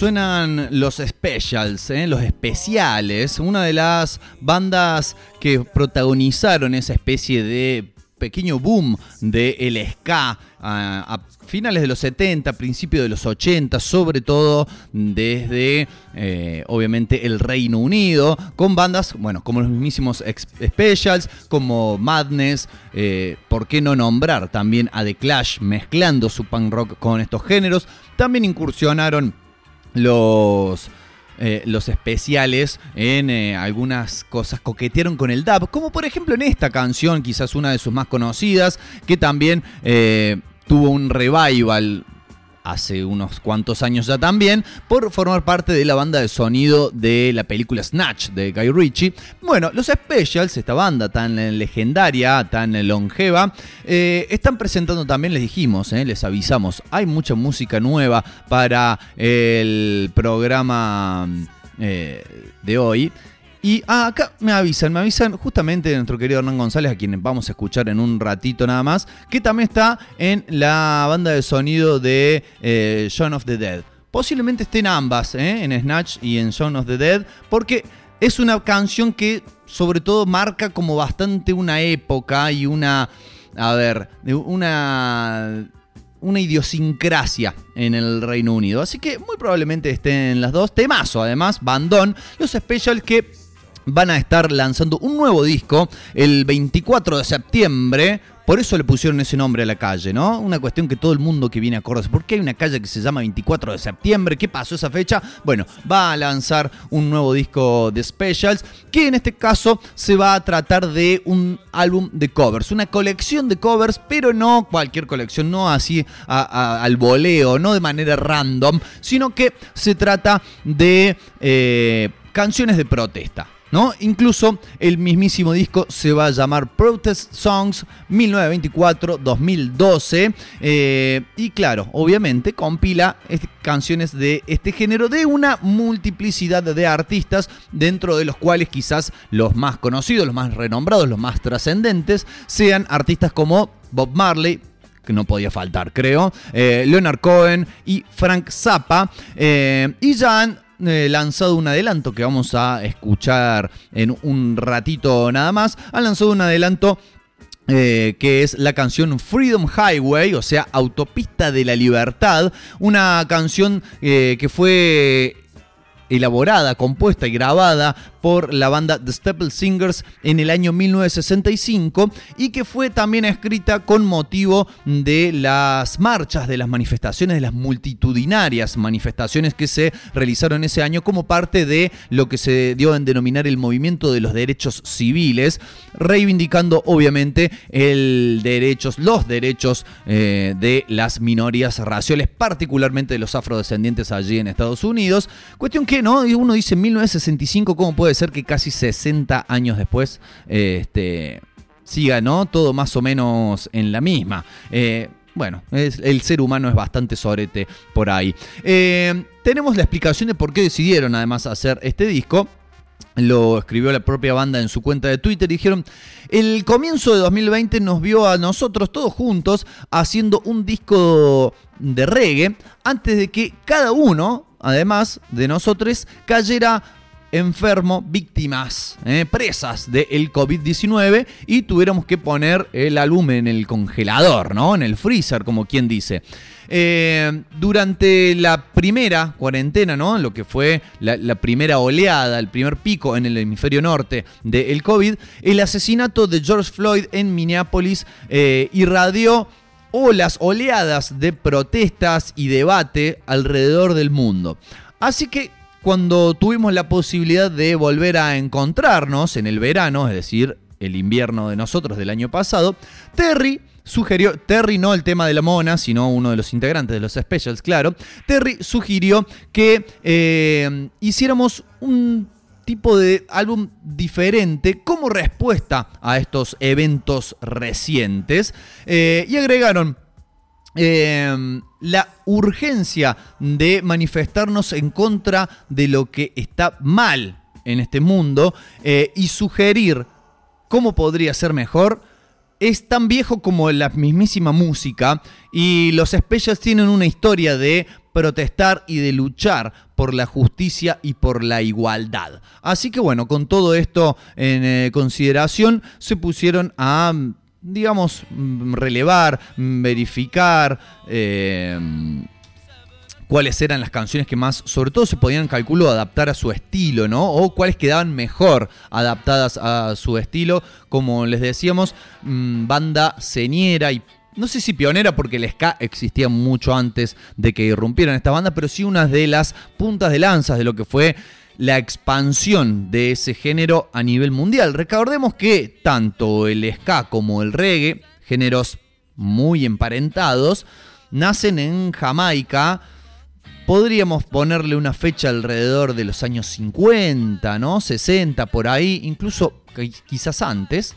suenan los specials, ¿eh? los especiales, una de las bandas que protagonizaron esa especie de pequeño boom del de ska a, finales de los 70, principios de los 80, sobre todo desde eh, obviamente el Reino Unido, con bandas, bueno, como los mismísimos Specials, como Madness, eh, ¿por qué no nombrar también a The Clash mezclando su punk rock con estos géneros? También incursionaron los eh, los especiales en eh, algunas cosas coquetearon con el dub, como por ejemplo en esta canción, quizás una de sus más conocidas, que también eh, tuvo un revival hace unos cuantos años ya también, por formar parte de la banda de sonido de la película Snatch de Guy Ritchie. Bueno, los Specials, esta banda tan legendaria, tan longeva, eh, están presentando también, les dijimos, eh, les avisamos, hay mucha música nueva para el programa eh, de hoy. Y ah, acá me avisan, me avisan justamente nuestro querido Hernán González, a quien vamos a escuchar en un ratito nada más, que también está en la banda de sonido de eh, Shaun of the Dead. Posiblemente estén ambas, eh, en Snatch y en Shaun of the Dead, porque es una canción que sobre todo marca como bastante una época y una, a ver, de una una idiosincrasia en el Reino Unido. Así que muy probablemente estén las dos. Temazo, además, bandón. Los specials que van a estar lanzando un nuevo disco el 24 de septiembre. Por eso le pusieron ese nombre a la calle, ¿no? Una cuestión que todo el mundo que viene a Córdoba, ¿por qué hay una calle que se llama 24 de septiembre? ¿Qué pasó esa fecha? Bueno, va a lanzar un nuevo disco de specials, que en este caso se va a tratar de un álbum de covers, una colección de covers, pero no cualquier colección, no así al voleo, no de manera random, sino que se trata de eh, canciones de protesta. ¿No? Incluso el mismísimo disco se va a llamar Protest Songs 1924-2012 eh, y claro, obviamente compila est- canciones de este género de una multiplicidad de artistas dentro de los cuales quizás los más conocidos, los más renombrados, los más trascendentes sean artistas como Bob Marley, que no podía faltar, creo, eh, Leonard Cohen y Frank Zappa. eh, y ya han eh, lanzado un adelanto que vamos a escuchar en un ratito nada más. Han lanzado un adelanto eh, que es la canción Freedom Highway, o sea, Autopista de la Libertad, una canción eh, que fue elaborada, compuesta y grabada por la banda The Staple Singers en el año 1965 y que fue también escrita con motivo de las marchas, de las manifestaciones, de las multitudinarias manifestaciones que se realizaron ese año como parte de lo que se dio en denominar el movimiento de los derechos civiles, reivindicando obviamente el derechos, los derechos eh, de las minorías raciales, particularmente de los afrodescendientes allí en Estados Unidos. Cuestión que no, uno dice 1965, ¿cómo puede ser que casi 60 años después este, siga, ¿no? Todo más o menos en la misma. Eh, bueno, el ser humano es bastante sorete por ahí. Eh, tenemos la explicación de por qué decidieron además hacer este disco. Lo escribió la propia banda en su cuenta de Twitter. Dijeron, el comienzo de 2020 nos vio a nosotros todos juntos haciendo un disco de reggae antes de que cada uno, además de nosotros, cayera enfermo, víctimas, eh, presas del COVID-19 y tuviéramos que poner el álbum en el congelador, ¿no? En el freezer, como quien dice. Eh, durante la primera cuarentena, ¿no? Lo que fue la, la primera oleada, el primer pico en el hemisferio norte del COVID, el asesinato de George Floyd en Minneapolis eh, irradió olas, oleadas de protestas y debate alrededor del mundo. Así que cuando tuvimos la posibilidad de volver a encontrarnos en el verano, es decir, el invierno de nosotros del año pasado, Terry sugirió, Terry no el tema de la mona, sino uno de los integrantes de los specials, claro, Terry sugirió que eh, hiciéramos un tipo de álbum diferente como respuesta a estos eventos recientes eh, y agregaron eh, la urgencia de manifestarnos en contra de lo que está mal en este mundo eh, y sugerir cómo podría ser mejor es tan viejo como la mismísima música y los Specials tienen una historia de protestar y de luchar por la justicia y por la igualdad. Así que bueno, con todo esto en eh, consideración se pusieron a digamos, mm, relevar, mm, verificar. eh, cuáles eran las canciones que más, sobre todo se podían, calculo, adaptar a su estilo, ¿no? O cuáles quedaban mejor adaptadas a su estilo. Como les decíamos, mm, banda señera y no sé si pionera porque el ska existía mucho antes de que irrumpieran esta banda, pero sí una de las puntas de lanzas de lo que fue la expansión de ese género a nivel mundial. Recordemos que tanto el ska como el reggae, géneros muy emparentados, nacen en Jamaica. Podríamos ponerle una fecha alrededor de los años 50, ¿no? 60 por ahí, incluso qui- quizás antes,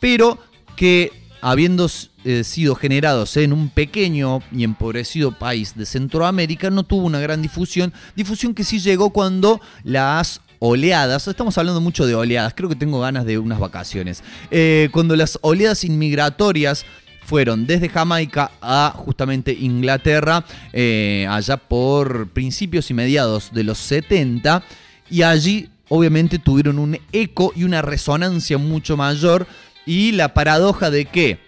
pero que habiendo eh, sido generados en un pequeño y empobrecido país de Centroamérica, no tuvo una gran difusión, difusión que sí llegó cuando las oleadas, estamos hablando mucho de oleadas, creo que tengo ganas de unas vacaciones, Eh, cuando las oleadas inmigratorias fueron desde Jamaica a justamente Inglaterra, eh, allá por principios y mediados de los 70, y allí obviamente tuvieron un eco y una resonancia mucho mayor, y la paradoja de que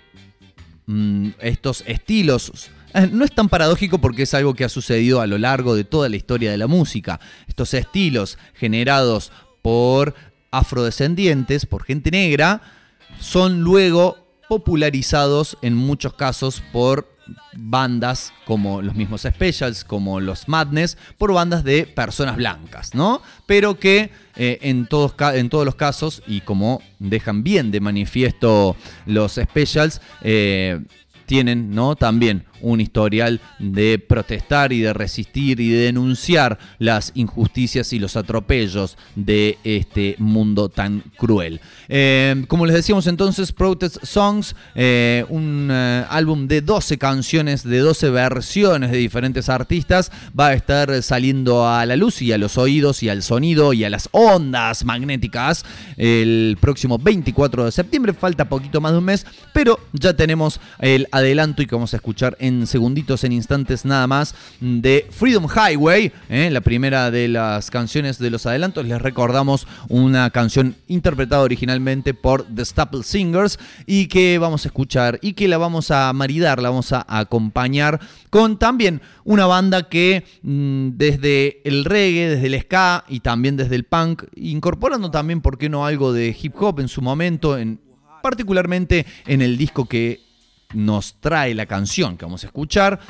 mm, estos estilos. eh, No es tan paradójico porque es algo que ha sucedido a lo largo de toda la historia de la música. Estos estilos generados por afrodescendientes, por gente negra, son luego popularizados en muchos casos por bandas como los mismos Specials, como los Madness, por bandas de personas blancas, ¿no? Pero que eh, en, todos, en todos los casos, y como dejan bien de manifiesto los Specials, eh, tienen ¿no? también un historial de protestar y de resistir y de denunciar las injusticias y los atropellos de este mundo tan cruel. Eh, como les decíamos entonces, Protest Songs, eh, un eh, álbum de 12 canciones, de 12 versiones de diferentes artistas, va a estar saliendo a la luz y a los oídos y al sonido y a las ondas magnéticas el próximo 24 de septiembre. Falta poquito más de un mes, pero ya tenemos el adelanto y que vamos a escuchar en segunditos, en instantes nada más, de Freedom Highway, ¿eh? la primera de las canciones de los adelantos. Les recordamos una canción interpretada originalmente por The Staple Singers y que vamos a escuchar y que la vamos a maridar, la vamos a acompañar con también una banda que mm, desde el reggae, desde el ska y también desde el punk, incorporando también, ¿por qué no?, algo de hip hop en su momento, en, particularmente en el disco que nos trae la canción que vamos a escuchar,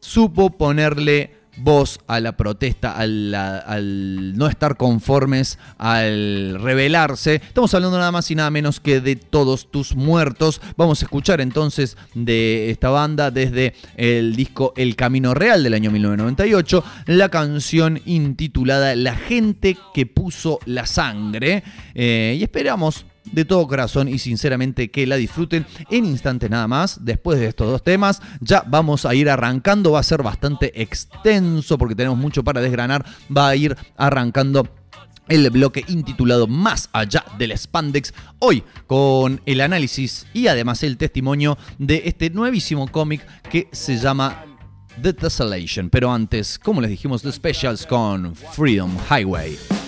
supo ponerle voz a la protesta, al no estar conformes, al rebelarse. Estamos hablando nada más y nada menos que de todos tus muertos. Vamos a escuchar entonces de esta banda desde el disco El Camino Real del año 1998, la canción intitulada La gente que puso la sangre. Eh, y esperamos de todo corazón y sinceramente que la disfruten en instantes nada más. Después de estos dos temas, ya vamos a ir arrancando. Va a ser bastante extenso porque tenemos mucho para desgranar. Va a ir arrancando. El bloque intitulado Más allá del Spandex, hoy con el análisis y además el testimonio de este nuevísimo cómic que se llama The Tessellation. Pero antes, como les dijimos, The Specials con Freedom Highway.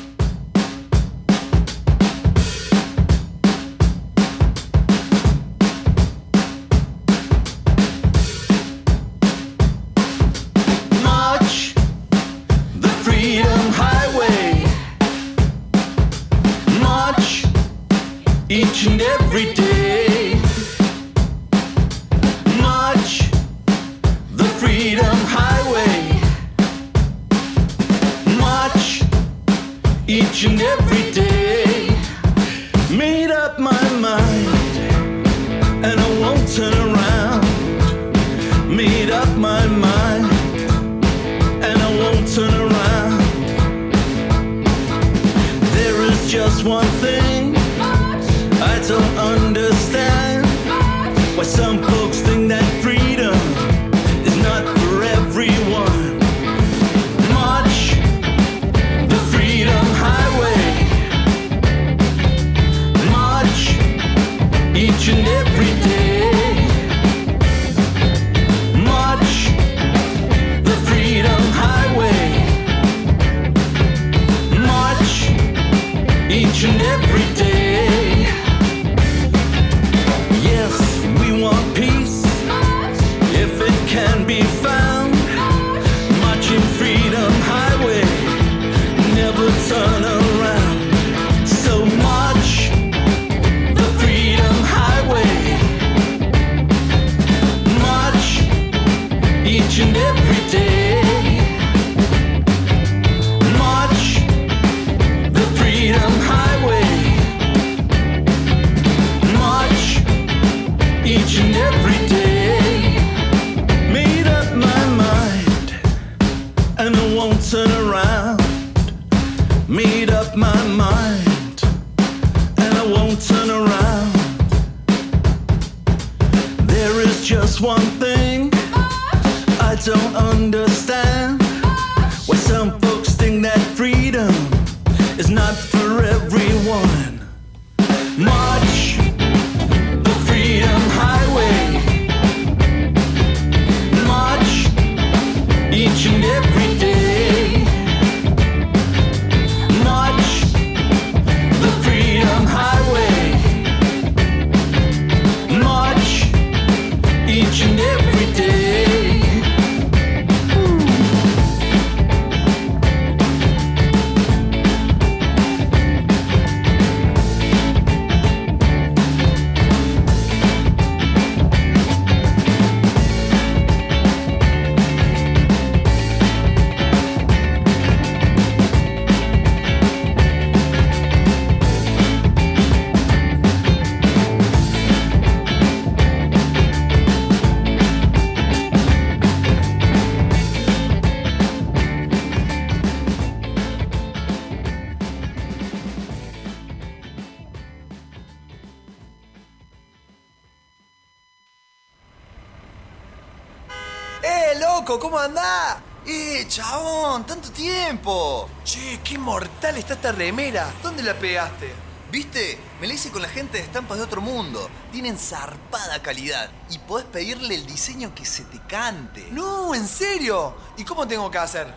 ¿Viste? Me la hice con la gente de estampas de otro mundo. Tienen zarpada calidad y podés pedirle el diseño que se te cante. No, en serio. ¿Y cómo tengo que hacer?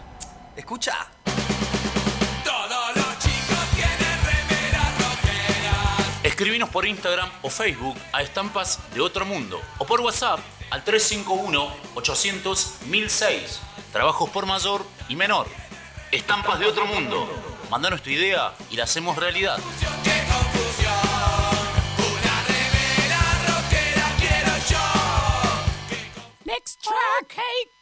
Escucha. Todos. Escribinos por Instagram o Facebook a Estampas de Otro Mundo o por WhatsApp al 351 800 1006. Trabajos por mayor y menor. Estampas de Otro Mundo. Mandanos tu idea y la hacemos realidad. Next track, hey.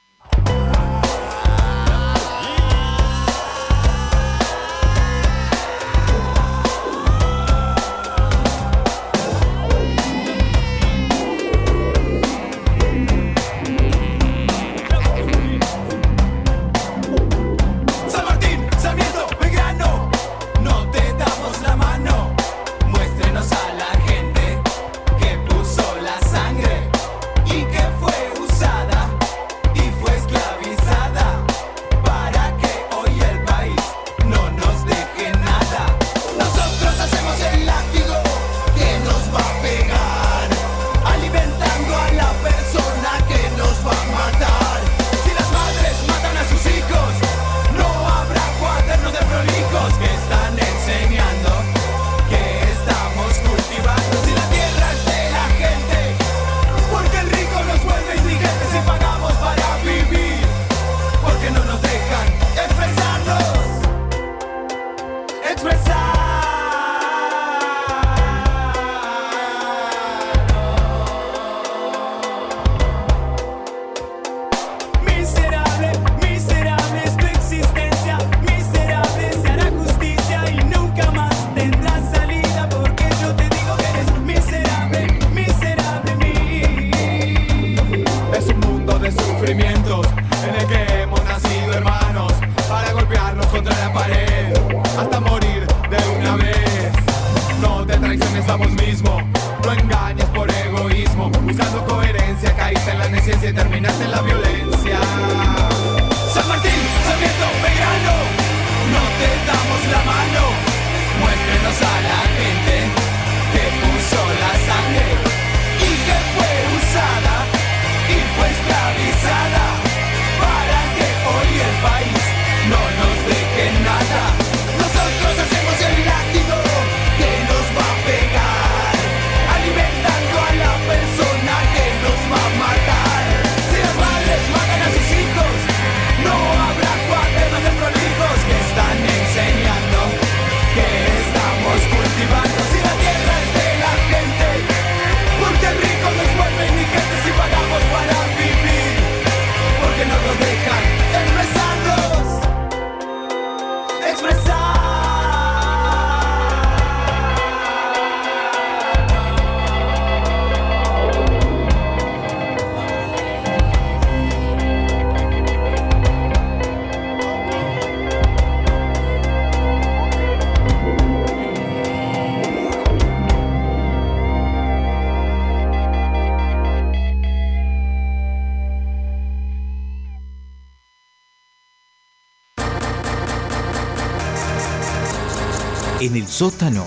Sótano.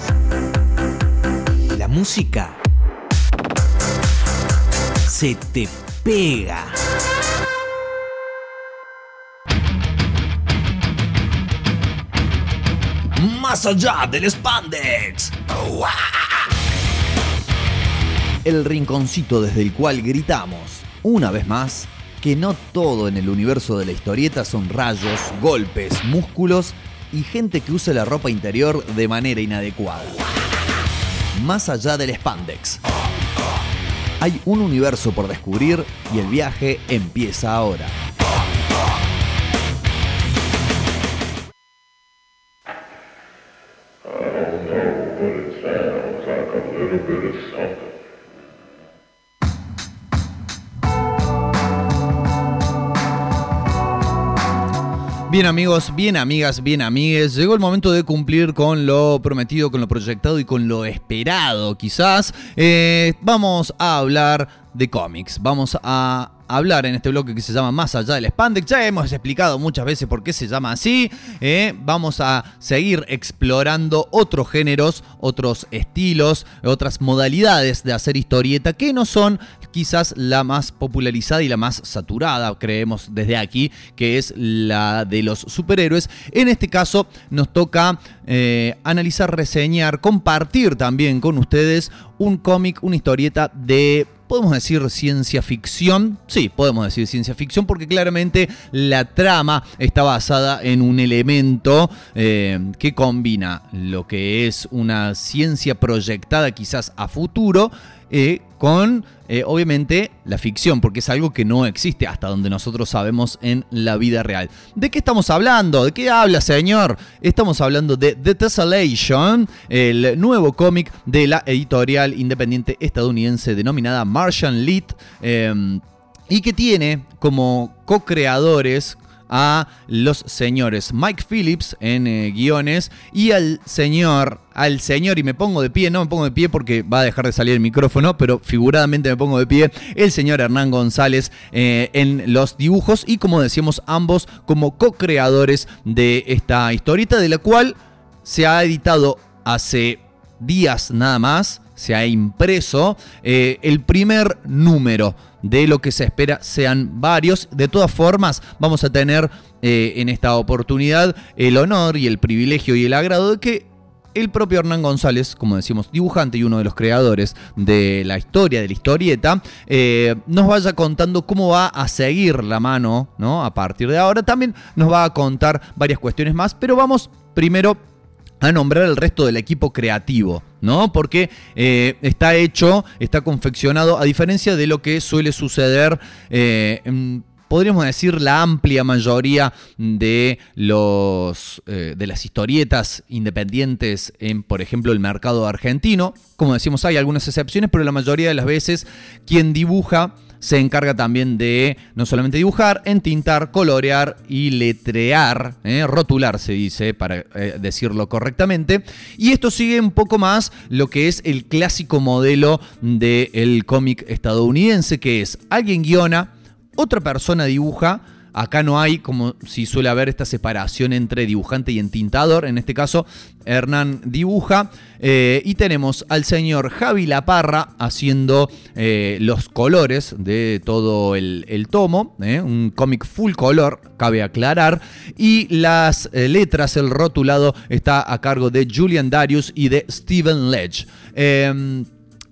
La música se te pega. Más allá del spandex. El rinconcito desde el cual gritamos, una vez más, que no todo en el universo de la historieta son rayos, golpes, músculos y gente que usa la ropa interior de manera inadecuada. Más allá del spandex. Hay un universo por descubrir y el viaje empieza ahora. Bien amigos, bien amigas, bien amigues, llegó el momento de cumplir con lo prometido, con lo proyectado y con lo esperado quizás. Eh, vamos a hablar de cómics, vamos a hablar en este bloque que se llama Más allá del spandex. Ya hemos explicado muchas veces por qué se llama así. eh. Vamos a seguir explorando otros géneros, otros estilos, otras modalidades de hacer historieta que no son quizás la más popularizada y la más saturada, creemos desde aquí, que es la de los superhéroes. En este caso nos toca eh, analizar, reseñar, compartir también con ustedes un cómic, una historieta de ¿Podemos decir ciencia ficción? Sí, podemos decir ciencia ficción porque claramente la trama está basada en un elemento eh, que combina lo que es una ciencia proyectada quizás a futuro eh, con obviamente la ficción, porque es algo que no existe hasta donde nosotros sabemos en la vida real. ¿De qué estamos hablando? ¿De qué habla, señor? Estamos hablando de The Tessellation, el nuevo cómic de la editorial independiente estadounidense denominada Martian Lit. eh, y que tiene como co-creadores a los señores Mike Phillips en eh, guiones y al señor, al señor, y me pongo de pie, no me pongo de pie porque va a dejar de salir el micrófono, pero figuradamente me pongo de pie, el señor Hernán González eh, en los dibujos y como decíamos ambos como co-creadores de esta historieta de la cual se ha editado hace días nada más, se ha impreso eh, el primer número de lo que se espera sean varios. De todas formas, vamos a tener eh, en esta oportunidad el honor y el privilegio y el agrado de que el propio Hernán González, como decimos, dibujante y uno de los creadores de la historia, de la historieta, eh, nos vaya contando cómo va a seguir la mano, ¿no? A partir de ahora. También nos va a contar varias cuestiones más, pero vamos primero a nombrar el resto del equipo creativo, ¿no? Porque eh, está hecho, está confeccionado, a diferencia de lo que suele suceder eh, podríamos decir, la amplia mayoría de, los, eh, de las historietas independientes en, por ejemplo, el mercado argentino. Como decimos, hay algunas excepciones, pero la mayoría de las veces quien dibuja se encarga también de no solamente dibujar, entintar, colorear y letrear, ¿eh? rotular se dice, para eh, decirlo correctamente. Y esto sigue un poco más lo que es el clásico modelo del cómic estadounidense, que es alguien guiona, otra persona dibuja, Acá no hay, como si suele haber, esta separación entre dibujante y entintador. En este caso, Hernán dibuja. eh, y tenemos al señor Javi Laparra haciendo eh, los colores de todo el, tomo. eh, un cómic full color, cabe aclarar. Y las letras, el rotulado, está a cargo de Julian Darius y de Steven Ledge.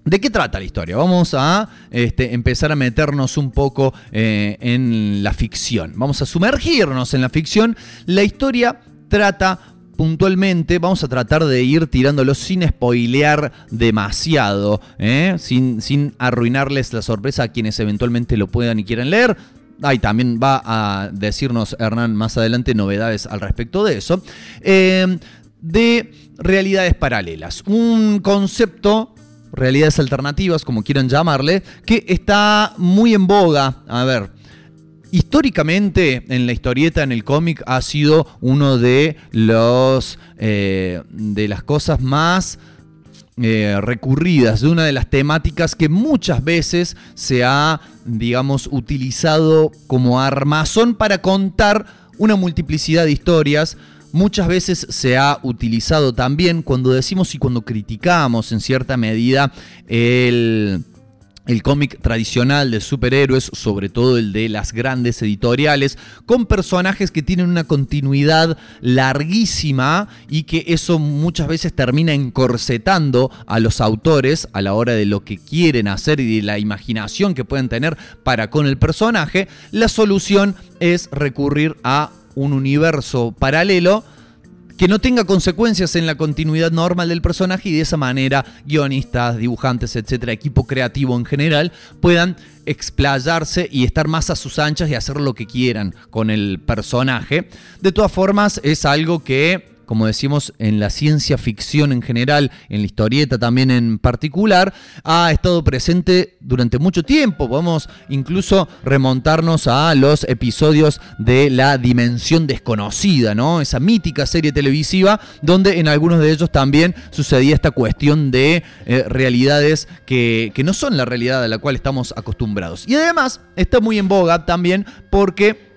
¿De qué trata la historia? Vamos a este, empezar a meternos un poco eh, en la ficción. Vamos a sumergirnos en la ficción. La historia trata puntualmente, vamos a tratar de ir tirándolo sin spoilear demasiado, ¿eh? sin, sin arruinarles la sorpresa a quienes eventualmente lo puedan y quieran leer. Ahí también va a decirnos Hernán más adelante novedades al respecto de eso. Eh, de realidades paralelas. Un concepto realidades alternativas, como quieran llamarle, que está muy en boga. A ver, históricamente en la historieta, en el cómic, ha sido uno de los eh, de las cosas más eh, recurridas, de una de las temáticas que muchas veces se ha, digamos, utilizado como armazón para contar una multiplicidad de historias muchas veces se ha utilizado también cuando decimos y cuando criticamos en cierta medida el el cómic tradicional de superhéroes, sobre todo el de las grandes editoriales, con personajes que tienen una continuidad larguísima y que eso muchas veces termina encorsetando a los autores a la hora de lo que quieren hacer y de la imaginación que pueden tener para con el personaje, la solución es recurrir a un universo paralelo que no tenga consecuencias en la continuidad normal del personaje y de esa manera guionistas, dibujantes, etcétera, equipo creativo en general puedan explayarse y estar más a sus anchas y hacer lo que quieran con el personaje. De todas formas, es algo que como decimos, en la ciencia ficción en general, en la historieta también en particular, ha estado presente durante mucho tiempo. Podemos incluso remontarnos a los episodios de La Dimensión Desconocida, ¿no? Esa mítica serie televisiva donde en algunos de ellos también sucedía esta cuestión de eh, realidades que, que no son la realidad a la cual estamos acostumbrados. Y además está muy en boga también porque,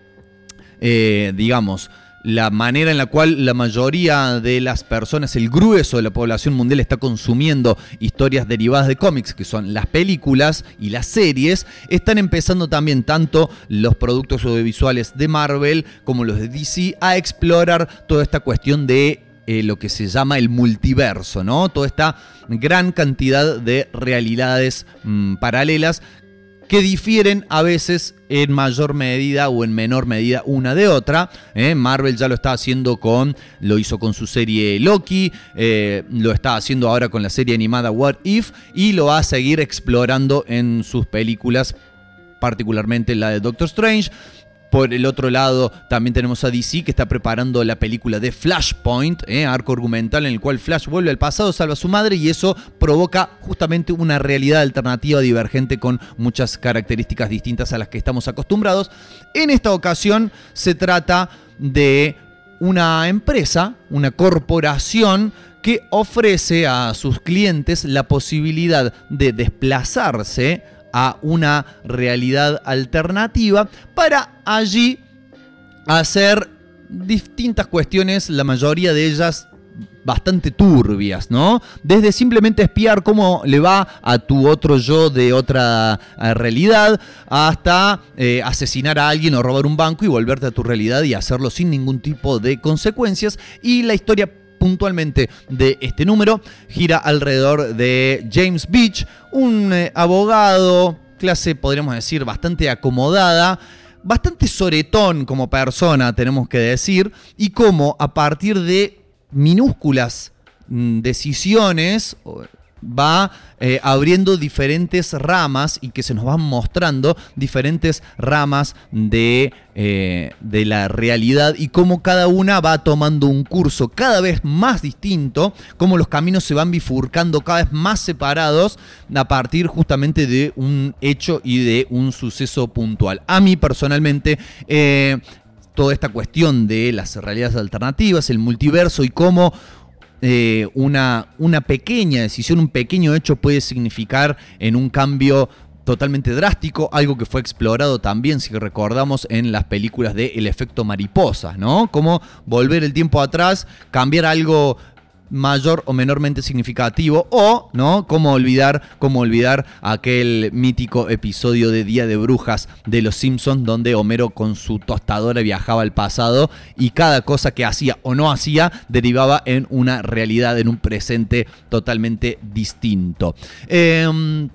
eh, digamos, la manera en la cual la mayoría de las personas, el grueso de la población mundial está consumiendo historias derivadas de cómics, que son las películas y las series, están empezando también tanto los productos audiovisuales de Marvel como los de DC a explorar toda esta cuestión de eh, lo que se llama el multiverso, ¿no? Toda esta gran cantidad de realidades mm, paralelas que difieren a veces en mayor medida o en menor medida una de otra. ¿eh? Marvel ya lo está haciendo con, lo hizo con su serie Loki, eh, lo está haciendo ahora con la serie animada What If y lo va a seguir explorando en sus películas, particularmente la de Doctor Strange. Por el otro lado, también tenemos a DC que está preparando la película de Flashpoint, ¿eh? arco argumental en el cual Flash vuelve al pasado, salva a su madre y eso provoca justamente una realidad alternativa divergente con muchas características distintas a las que estamos acostumbrados. En esta ocasión se trata de una empresa, una corporación que ofrece a sus clientes la posibilidad de desplazarse a una realidad alternativa para allí hacer distintas cuestiones, la mayoría de ellas bastante turbias, ¿no? Desde simplemente espiar cómo le va a tu otro yo de otra eh, realidad, hasta eh, asesinar a alguien o robar un banco y volverte a tu realidad y hacerlo sin ningún tipo de consecuencias. Y la historia puntualmente de este número gira alrededor de James Beach, un eh, abogado, clase podríamos decir bastante acomodada, bastante soretón como persona, tenemos que decir, y cómo a partir de minúsculas mm, decisiones va eh, abriendo diferentes ramas y que se nos van mostrando diferentes ramas de, eh, de la realidad y cómo cada una va tomando un curso cada vez más distinto, cómo los caminos se van bifurcando cada vez más separados a partir justamente de un hecho y de un suceso puntual. A mí personalmente... eh, toda esta cuestión de las realidades alternativas, el multiverso y cómo eh, una, una pequeña decisión, un pequeño hecho puede significar en un cambio totalmente drástico, algo que fue explorado también, si recordamos, en las películas de El efecto mariposa, ¿no? Cómo volver el tiempo atrás, cambiar algo mayor o menormente significativo o no cómo olvidar cómo olvidar aquel mítico episodio de Día de Brujas de los Simpsons donde Homero con su tostadora viajaba al pasado y cada cosa que hacía o no hacía derivaba en una realidad en un presente totalmente distinto Em,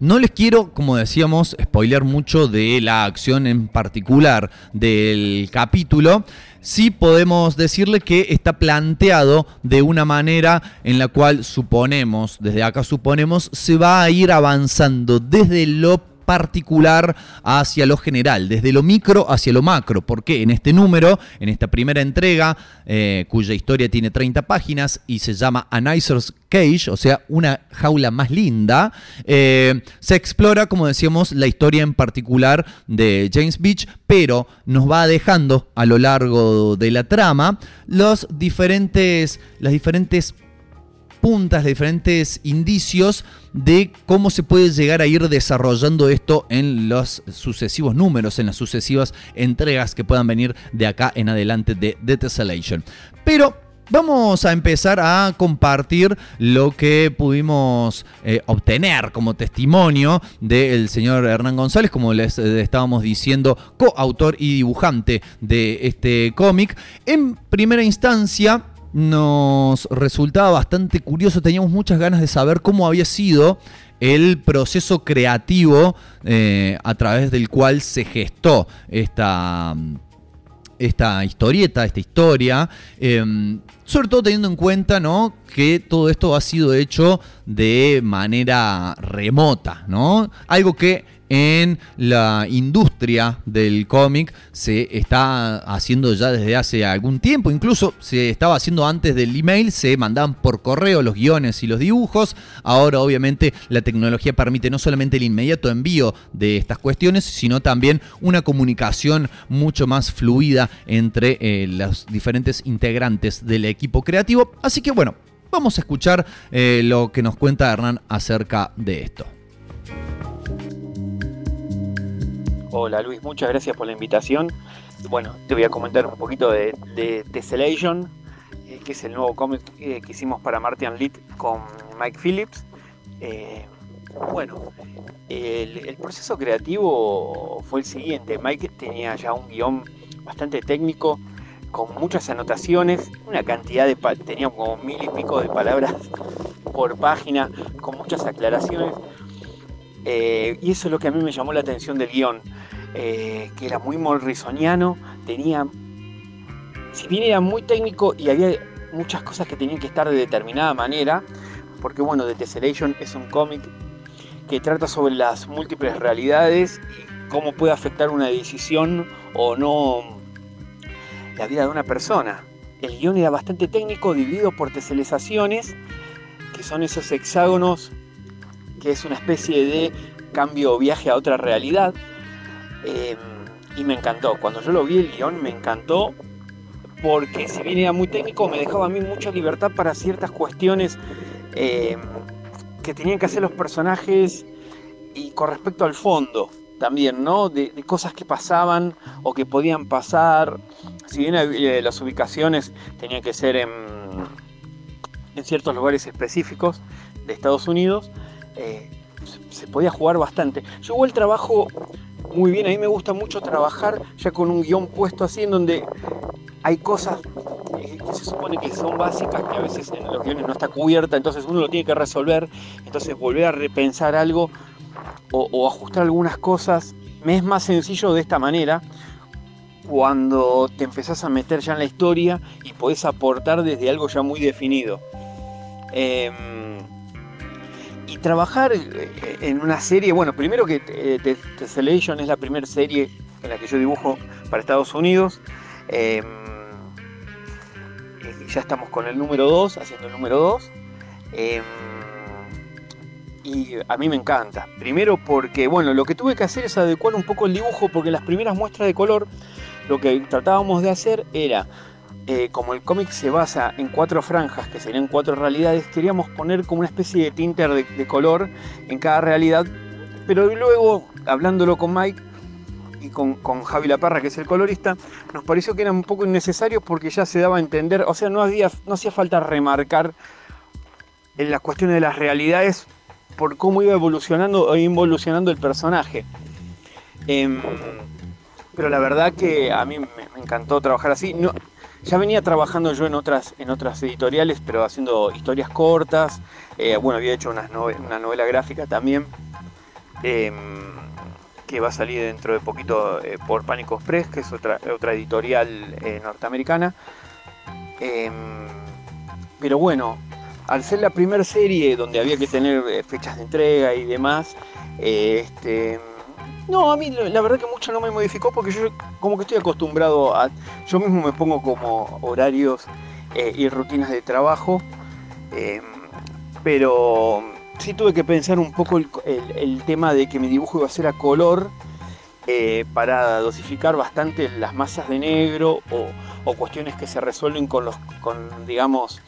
no les quiero, como decíamos, spoilear mucho de la acción en particular del capítulo. Sí podemos decirle que está planteado de una manera en la cual suponemos, desde acá suponemos, se va a ir avanzando desde lo particular hacia lo general, desde lo micro hacia lo macro, porque en este número, en esta primera entrega, eh, cuya historia tiene 30 páginas y se llama A Cage, o sea, una jaula más linda, eh, se explora, como decíamos, la historia en particular de James Beach, pero nos va dejando a lo largo de la trama los diferentes, las diferentes puntas, los diferentes indicios de cómo se puede llegar a ir desarrollando esto en los sucesivos números, en las sucesivas entregas que puedan venir de acá en adelante de The Tessellation. Pero Vamos a empezar a compartir lo que pudimos eh, obtener como testimonio del señor Hernán González, como les eh, estábamos diciendo, coautor y dibujante de este cómic. En primera instancia, nos resultaba bastante curioso, teníamos muchas ganas de saber cómo había sido el proceso creativo eh, a través del cual se gestó esta, esta historieta, esta historia. eh, sobre todo teniendo en cuenta ¿no? que todo esto ha sido hecho de manera remota, ¿no? Algo que en la industria del cómic se está haciendo ya desde hace algún tiempo, incluso se estaba haciendo antes del email, se mandaban por correo los guiones y los dibujos, ahora obviamente la tecnología permite no solamente el inmediato envío de estas cuestiones, sino también una comunicación mucho más fluida entre eh, los diferentes integrantes del equipo creativo, así que bueno, vamos a escuchar eh, lo que nos cuenta Hernán acerca de esto. Hola Luis, muchas gracias por la invitación. Bueno, te voy a comentar un poquito de, de Tessellation, eh, que es el nuevo cómic que hicimos para Martian Lit con Mike Phillips. Eh, bueno, el, proceso creativo fue el siguiente. Mike tenía ya un guion bastante técnico, con muchas anotaciones, una cantidad de... tenía como mil y pico de palabras por página, con muchas aclaraciones. Eh, y eso es lo que a mí me llamó la atención del guion, eh, que era muy morrisoniano, tenía, si bien era muy técnico y había muchas cosas que tenían que estar de determinada manera, porque bueno, The Tessellation es un cómic que trata sobre las múltiples realidades y cómo puede afectar una decisión o no la vida de una persona. El guion era bastante técnico, dividido por teselizaciones, que son esos hexágonos que es una especie de cambio o viaje a otra realidad. Eh, y me encantó. Cuando yo lo vi el guion me encantó porque si bien era muy técnico me dejaba a mí mucha libertad para ciertas cuestiones eh, que tenían que hacer los personajes y con respecto al fondo también, ¿no? De, cosas que pasaban o que podían pasar. Si bien eh, las ubicaciones tenían que ser en ciertos lugares específicos de Estados Unidos, eh, se, podía jugar bastante. Yo igual trabajo muy bien, a mí me gusta mucho trabajar ya con un guion puesto así en donde hay cosas eh, que se supone que son básicas que a veces en los guiones no está cubierta, entonces uno lo tiene que resolver, entonces volver a repensar algo o, o ajustar algunas cosas, me es más sencillo de esta manera cuando te empezás a meter ya en la historia y podés aportar desde algo ya muy definido. Em, y trabajar eh, en una serie, bueno, primero que eh, The Tessellation es la primera serie en la que yo dibujo para Estados Unidos. Em, ya estamos con el número 2, haciendo el número 2. y a mí me encanta. Primero porque, bueno, lo que tuve que hacer es adecuar un poco el dibujo, porque las primeras muestras de color, lo que tratábamos de hacer era eh, como el cómic se basa en cuatro franjas, que serían cuatro realidades, queríamos poner como una especie de tinter de, color en cada realidad. Pero luego, hablándolo con Mike y con, con Javi La Parra, que es el colorista, nos pareció que era un poco innecesario porque ya se daba a entender, o sea, no, había, no hacía falta remarcar en las cuestiones de las realidades por cómo iba evolucionando o involucionando el personaje. Em, pero la verdad que a mí me, me encantó trabajar así. No, ya venía trabajando yo en otras, en otras editoriales, pero haciendo historias cortas. Eh, bueno, había hecho una novela gráfica también, em, que va a salir dentro de poquito eh, por Pánico Express, que es otra, editorial eh, norteamericana. Em, pero bueno, al ser la primera serie donde había que tener fechas de entrega y demás, este, no, a mí la verdad que mucho no me modificó porque yo como que estoy acostumbrado a... Yo mismo me pongo como horarios eh, y rutinas de trabajo, eh, pero sí tuve que pensar un poco el, tema de que mi dibujo iba a ser a color eh, para dosificar bastante las masas de negro o, o cuestiones que se resuelven con los, con digamos,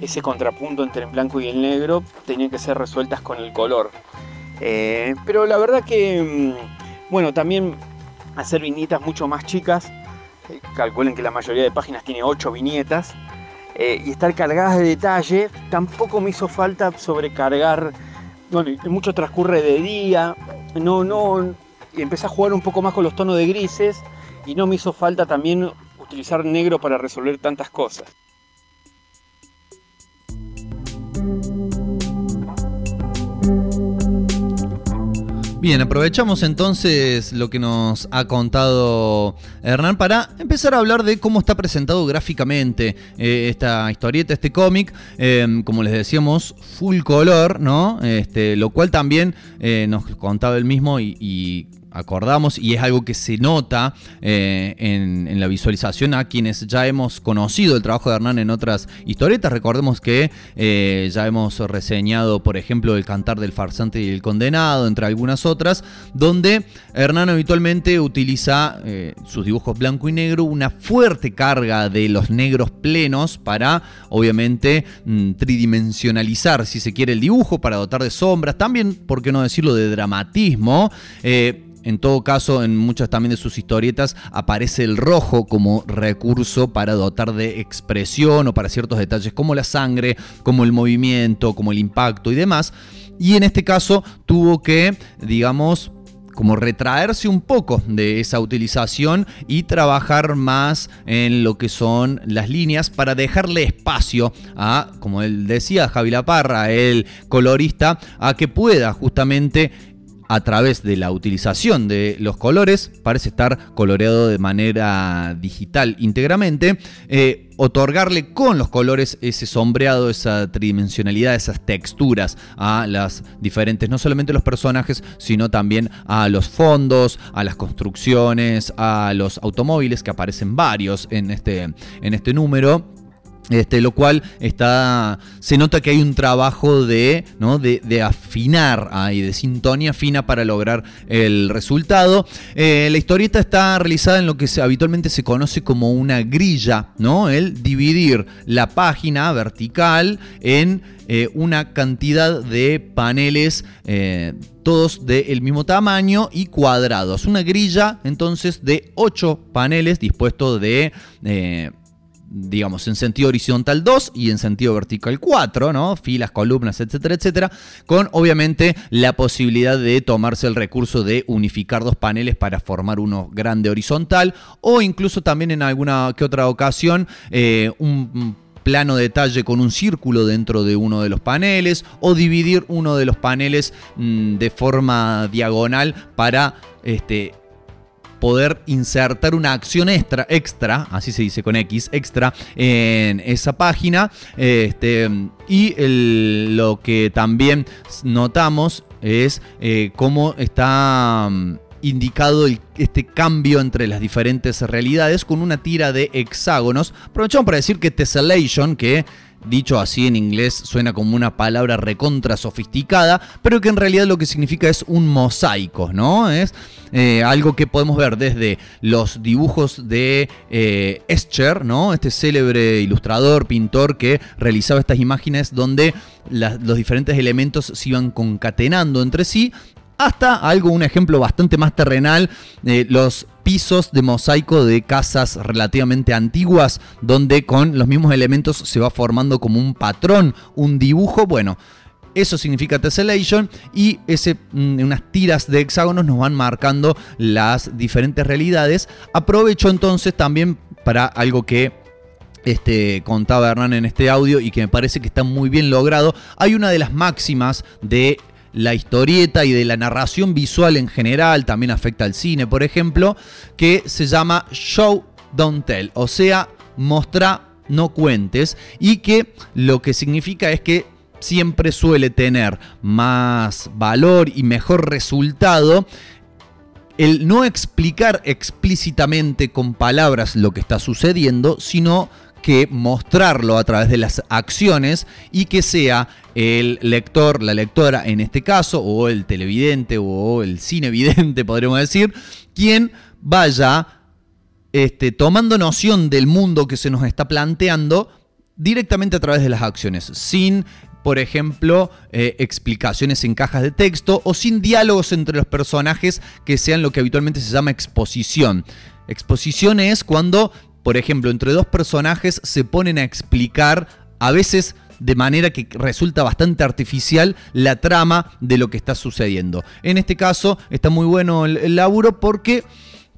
ese contrapunto entre el blanco y el negro, tenían que ser resueltas con el color. Eh, pero la verdad que, mm, bueno, también hacer viñetas mucho más chicas, eh, calculen que la mayoría de páginas tiene 8 viñetas, eh, y estar cargadas de detalle, tampoco me hizo falta sobrecargar, bueno, mucho transcurre de día, no, no, y empecé a jugar un poco más con los tonos de grises, y no me hizo falta también utilizar negro para resolver tantas cosas. Bien, aprovechamos entonces lo que nos ha contado Hernán para empezar a hablar de cómo está presentado gráficamente eh, esta historieta, este cómic, eh, como les decíamos, full color, ¿no? Este, lo cual también eh, nos contaba él mismo y acordamos y es algo que se nota eh, en, la visualización a quienes ya hemos conocido el trabajo de Hernán en otras historietas. Recordemos que eh, ya hemos reseñado, por ejemplo, El Cantar del Farsante y el Condenado, entre algunas otras, donde Hernán habitualmente utiliza eh, sus dibujos blanco y negro, una fuerte carga de los negros plenos para, obviamente, mm, tridimensionalizar, si se quiere, el dibujo, para dotar de sombras, también, por qué no decirlo, de dramatismo. En todo caso, en muchas también de sus historietas aparece el rojo como recurso para dotar de expresión o para ciertos detalles como la sangre, como el movimiento, como el impacto y demás. Y en este caso tuvo que, digamos, como retraerse un poco de esa utilización y trabajar más en lo que son las líneas para dejarle espacio a, como él decía, Javi Laparra, el colorista, a que pueda justamente a través de la utilización de los colores, parece estar coloreado de manera digital íntegramente, eh, otorgarle con los colores ese sombreado, esa tridimensionalidad, esas texturas a las diferentes, no solamente los personajes, sino también a los fondos, a las construcciones, a los automóviles, que aparecen varios en este, en este número. Este, lo cual está. Se nota que hay un trabajo de, ¿no? de, de afinar y de sintonía fina para lograr el resultado. Eh, la historieta está realizada en lo que habitualmente se conoce como una grilla, ¿no? El dividir la página vertical en eh, una cantidad de paneles. eh, todos del mismo tamaño y cuadrados. Una grilla entonces de 8 paneles dispuestos de digamos, en sentido horizontal 2 y en sentido vertical 4, ¿no? Filas, columnas, etcétera, etcétera, con obviamente la posibilidad de tomarse el recurso de unificar dos paneles para formar uno grande horizontal o incluso también en alguna que otra ocasión eh, un plano detalle con un círculo dentro de uno de los paneles o dividir uno de los paneles mm, de forma diagonal para este, poder insertar una acción extra, extra, así se dice con X, extra, en esa página. Este, y lo que también notamos es eh, cómo está mm, indicado este cambio entre las diferentes realidades con una tira de hexágonos. Aprovechamos para decir que Tessellation, que dicho así en inglés suena como una palabra recontra sofisticada, pero que en realidad lo que significa es un mosaico, ¿no? Es eh, algo que podemos ver desde los dibujos de eh, Escher, ¿no? Este célebre ilustrador, pintor que realizaba estas imágenes donde los diferentes elementos se iban concatenando entre sí hasta algo, un ejemplo bastante más terrenal, eh, los pisos de mosaico de casas relativamente antiguas, donde con los mismos elementos se va formando como un patrón, un dibujo, bueno. Eso significa tessellation y mm, unas tiras de hexágonos nos van marcando las diferentes realidades. Aprovecho entonces también para algo que este, contaba Hernán en este audio y que me parece que está muy bien logrado. Hay una de las máximas de la historieta y de la narración visual en general, también afecta al cine, por ejemplo, que se llama Show Don't Tell, o sea, mostra, no cuentes, y que lo que significa es que siempre suele tener más valor y mejor resultado el no explicar explícitamente con palabras lo que está sucediendo, sino que mostrarlo a través de las acciones y que sea el lector, la lectora en este caso, o el televidente o el cinevidente, podríamos decir, quien vaya este, tomando noción del mundo que se nos está planteando directamente a través de las acciones, sin, por ejemplo, eh, explicaciones en cajas de texto o sin diálogos entre los personajes que sean lo que habitualmente se llama exposición. Exposición es cuando, por ejemplo, entre dos personajes se ponen a explicar a veces de manera que resulta bastante artificial la trama de lo que está sucediendo. En este caso está muy bueno el, laburo porque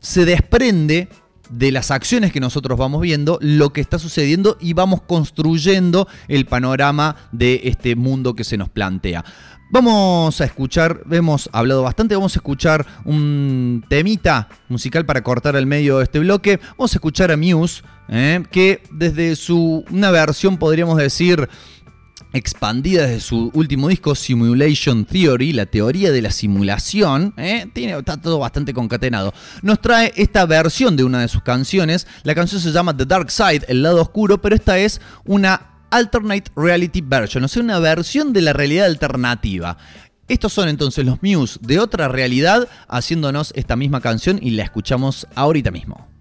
se desprende de las acciones que nosotros vamos viendo, lo que está sucediendo y vamos construyendo el panorama de este mundo que se nos plantea. Vamos a escuchar, hemos hablado bastante, vamos a escuchar un temita musical para cortar el medio de este bloque. Vamos a escuchar a Muse, ¿eh? que desde su una versión podríamos decir expandida desde su último disco Simulation Theory, la teoría de la simulación, ¿eh? Tiene, está todo bastante concatenado. Nos trae esta versión de una de sus canciones. La canción se llama The Dark Side, el lado oscuro, pero esta es una alternate reality version, o sea, una versión de la realidad alternativa. Estos son entonces los Muse de otra realidad haciéndonos esta misma canción y la escuchamos ahorita mismo.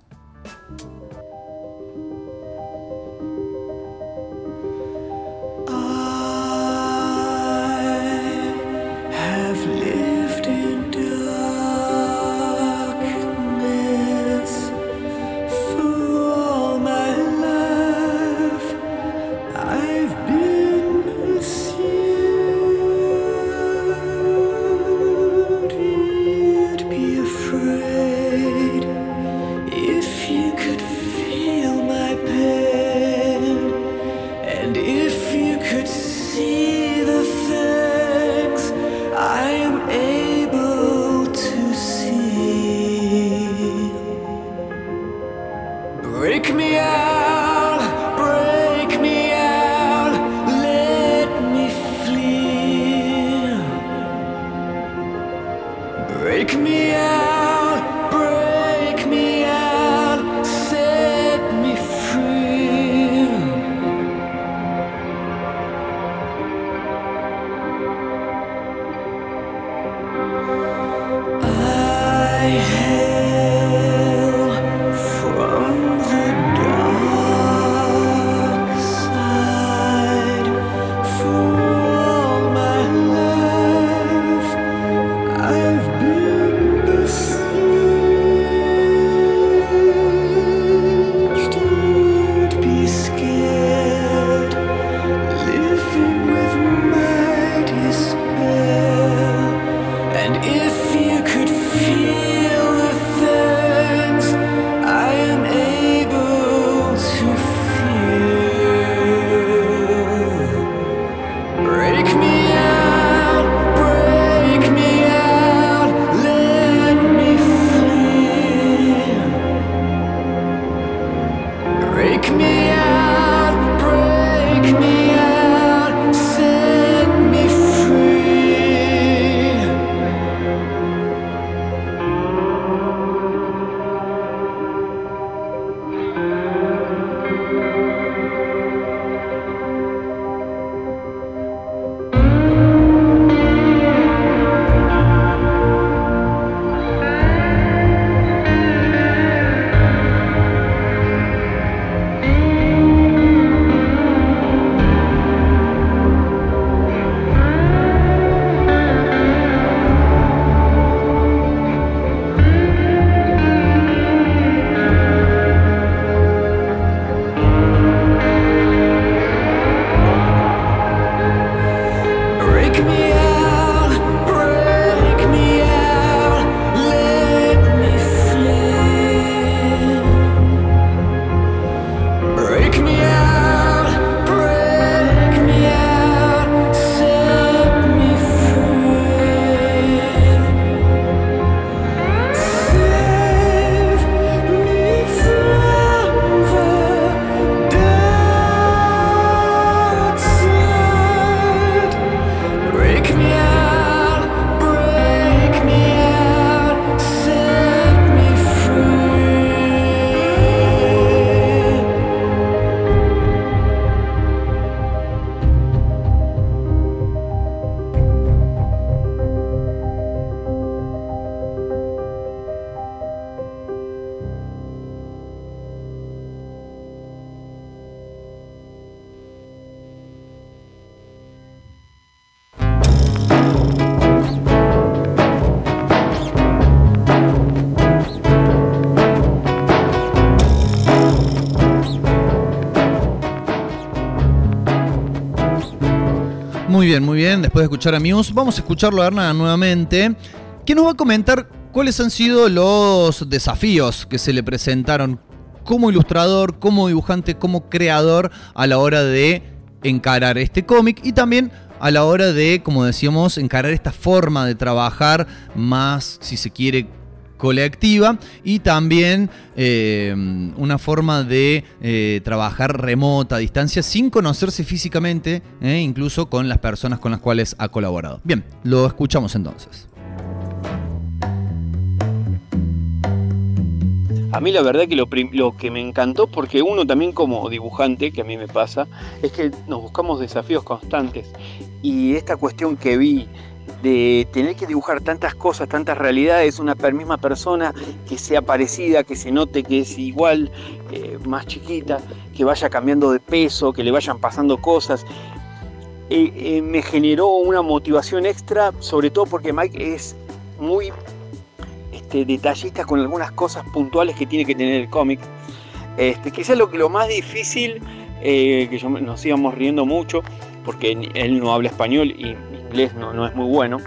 Bien, muy bien. Después de escuchar a Muse, vamos a escucharlo a Hernán nuevamente, que nos va a comentar cuáles han sido los desafíos que se le presentaron como ilustrador, como dibujante, como creador a la hora de encarar este cómic y también a la hora de, como decíamos, encarar esta forma de trabajar más, si se quiere, colectiva y también eh, una forma de eh, trabajar remota, a distancia, sin conocerse físicamente, eh, incluso con las personas con las cuales ha colaborado. Bien, lo escuchamos entonces. A mí la verdad que lo, que me encantó, porque uno también como dibujante, que a mí me pasa, es que nos buscamos desafíos constantes. Y esta cuestión que vi de tener que dibujar tantas cosas, tantas realidades, una misma persona que sea parecida, que se note que es igual, eh, más chiquita, que vaya cambiando de peso, que le vayan pasando cosas, eh, eh, me generó una motivación extra, sobre todo porque Mike es muy este, detallista con algunas cosas puntuales que tiene que tener el cómic. Este, quizás lo, lo más difícil, que nos íbamos riendo mucho, porque él no habla español y no, es muy bueno,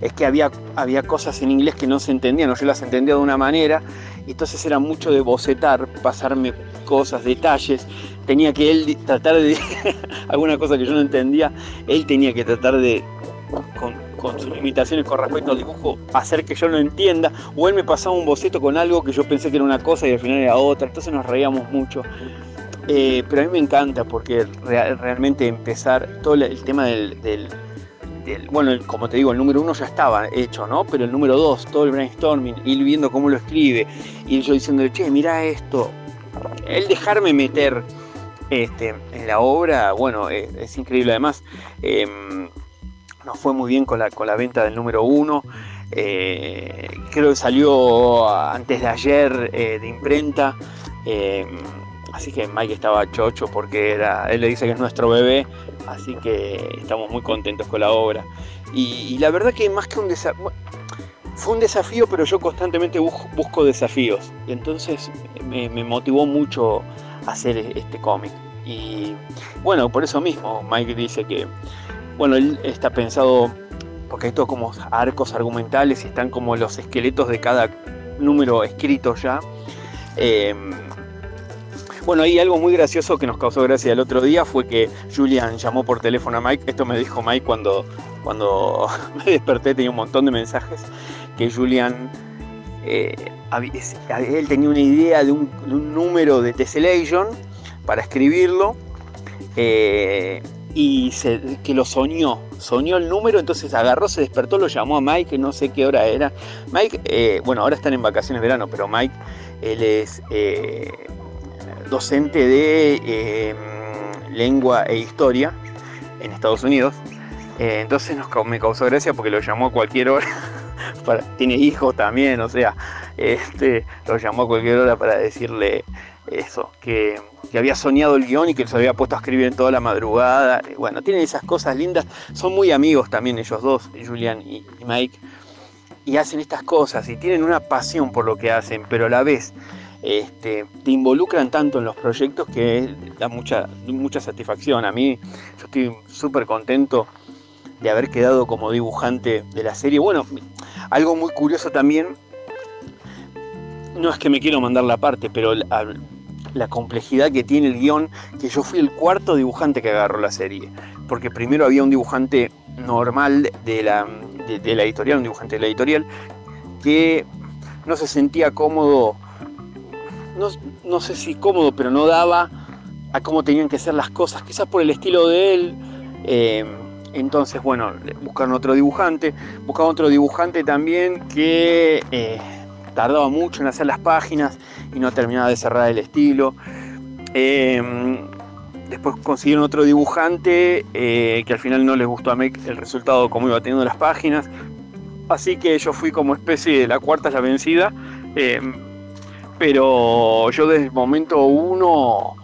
es que había, había cosas en inglés que no se entendían, o yo las entendía de una manera, y entonces era mucho de bocetar, pasarme cosas, detalles, tenía que él tratar de, alguna cosa que yo no entendía, él tenía que tratar de, con, con sus limitaciones con respecto al dibujo, hacer que yo lo entienda, o él me pasaba un boceto con algo que yo pensé que era una cosa y al final era otra, entonces nos reíamos mucho. Eh, pero a mí me encanta porque rea- realmente empezar todo el, tema del, bueno, como te digo, el número uno ya estaba hecho, ¿no? Pero el número dos, todo el brainstorming, ir viendo cómo lo escribe, y yo diciéndole, che, mira esto, el dejarme meter este, en la obra, bueno, eh, es increíble además. em, nos fue muy bien con la, con la venta del número uno. eh, creo que salió antes de ayer eh, de imprenta. eh, así que Mike estaba chocho porque era, él le dice que es nuestro bebé. Así que estamos muy contentos con la obra. Y, la verdad que más que un desafío. Fue un desafío, pero yo constantemente bus- busco desafíos. Y entonces me, motivó mucho hacer este cómic. Y bueno, por eso mismo Mike dice que, bueno, él está pensado, porque todo como arcos argumentales y están como los esqueletos de cada número escrito ya. Eh, bueno, hay algo muy gracioso que nos causó gracia el otro día fue que Julian llamó por teléfono a Mike. Esto me dijo Mike cuando, cuando me desperté, tenía un montón de mensajes. Que Julian, eh, él tenía una idea de un, de número de Tessellation para escribirlo. eh, y que lo soñó, soñó el número, entonces agarró, se despertó, lo llamó a Mike, no sé qué hora era. Mike, eh, bueno, ahora están en vacaciones de verano, pero Mike, él es docente de eh, lengua e historia en Estados Unidos. Eh, entonces nos, me causó gracia porque lo llamó a cualquier hora. tiene hijos también, o sea, este, lo llamó a cualquier hora para decirle eso, que, que había soñado el guion y que se había puesto a escribir en toda la madrugada. Eh, Bueno, tienen esas cosas lindas. Son muy amigos también ellos dos, Julian y Mike. Y hacen estas cosas y tienen una pasión por lo que hacen, pero a la vez este, te involucran tanto en los proyectos que da mucha, mucha satisfacción. A mí, yo estoy súper contento de haber quedado como dibujante de la serie. Bueno, algo muy curioso también, no es que me quiero mandar la parte, pero la, complejidad que tiene el guion, que yo fui el cuarto dibujante que agarró la serie. Porque primero había un dibujante normal de la, de la editorial, un dibujante de la editorial, que no se sentía cómodo, no, no sé si cómodo, pero no daba a cómo tenían que ser las cosas, quizás por el estilo de él. eh, entonces, bueno, buscaron otro dibujante, buscaron otro dibujante también que eh, tardaba mucho en hacer las páginas y no terminaba de cerrar el estilo. Eh, después consiguieron otro dibujante eh, que al final no les gustó a Mike el resultado como iba teniendo las páginas. Así que yo fui como especie de la cuarta es la vencida. Pero yo desde el momento uno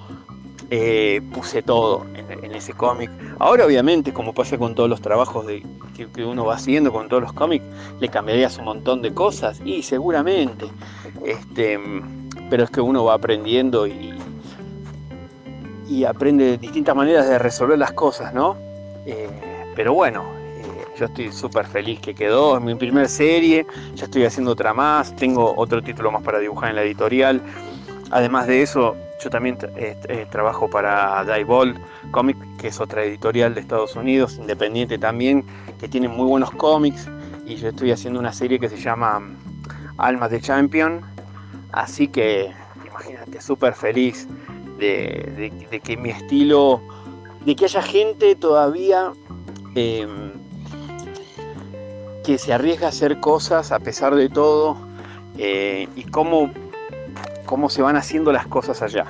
eh, puse todo en, ese cómic. Ahora obviamente, como pasa con todos los trabajos de, que, uno va haciendo, con todos los cómics, le cambiarías un montón de cosas y seguramente. Este, pero es que uno va aprendiendo y, y aprende distintas maneras de resolver las cosas, ¿no? Eh, pero bueno, yo estoy súper feliz que quedó. Es mi primer serie, ya estoy haciendo otra más, tengo otro título más para dibujar en la editorial. Además de eso, yo también eh, eh, trabajo para Diebold Comic, que es otra editorial de Estados Unidos, independiente también, que tiene muy buenos cómics. Y yo estoy haciendo una serie que se llama mm, Almas de Champion. Así que, imagínate, súper feliz de que mi estilo, de que haya gente todavía em, que se arriesga a hacer cosas a pesar de todo eh, y cómo, cómo se van haciendo las cosas allá.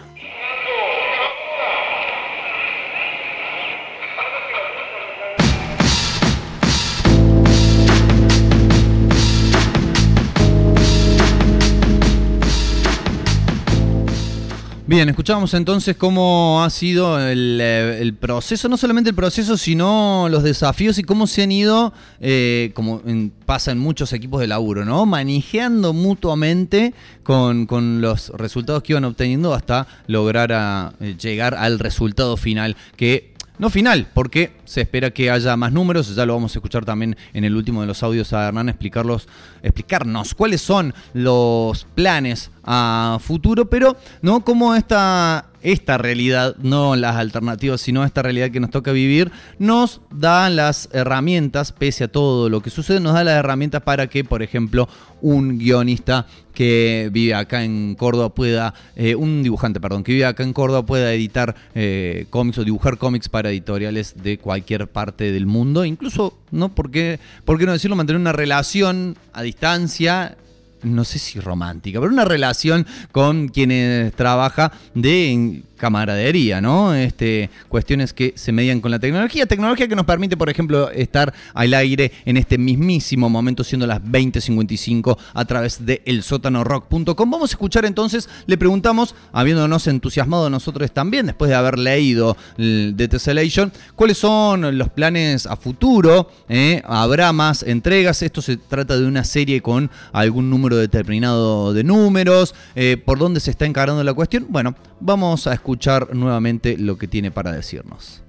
Bien, escuchamos entonces cómo ha sido el, eh, el proceso, no solamente el proceso, sino los desafíos y cómo se han ido, eh, como en- pasa en muchos equipos de laburo, ¿no? Manejando mutuamente con, con los resultados que iban obteniendo hasta lograr a, eh, llegar al resultado final, que no final, porque se espera que haya más números, ya lo vamos a escuchar también en el último de los audios a Hernán explicarlos, explicarnos cuáles son los planes a futuro, pero no como esta, esta realidad, no las alternativas, sino esta realidad que nos toca vivir, nos da las herramientas, pese a todo lo que sucede, nos da las herramientas para que, por ejemplo, un guionista que vive acá en Córdoba pueda, eh, un dibujante, perdón, que vive acá en Córdoba pueda editar eh, cómics o dibujar cómics para editoriales de cualquier parte del mundo, incluso, ¿no? ¿Por qué, por qué no decirlo? Mantener una relación a distancia no sé si romántica, pero una relación con quienes trabaja de camaradería, ¿no? Este, cuestiones que se median con la tecnología, tecnología que nos permite, por ejemplo, estar al aire en este mismísimo momento, siendo las 20.55 a través de elsótanorock.com. Vamos a escuchar entonces, le preguntamos, habiéndonos entusiasmado nosotros también, después de haber leído The Tessellation, cuáles son los planes a futuro, ¿eh? habrá más entregas, esto se trata de una serie con algún número determinado de números, eh, por dónde se está encarando la cuestión. Bueno, vamos a escuchar nuevamente lo que tiene para decirnos.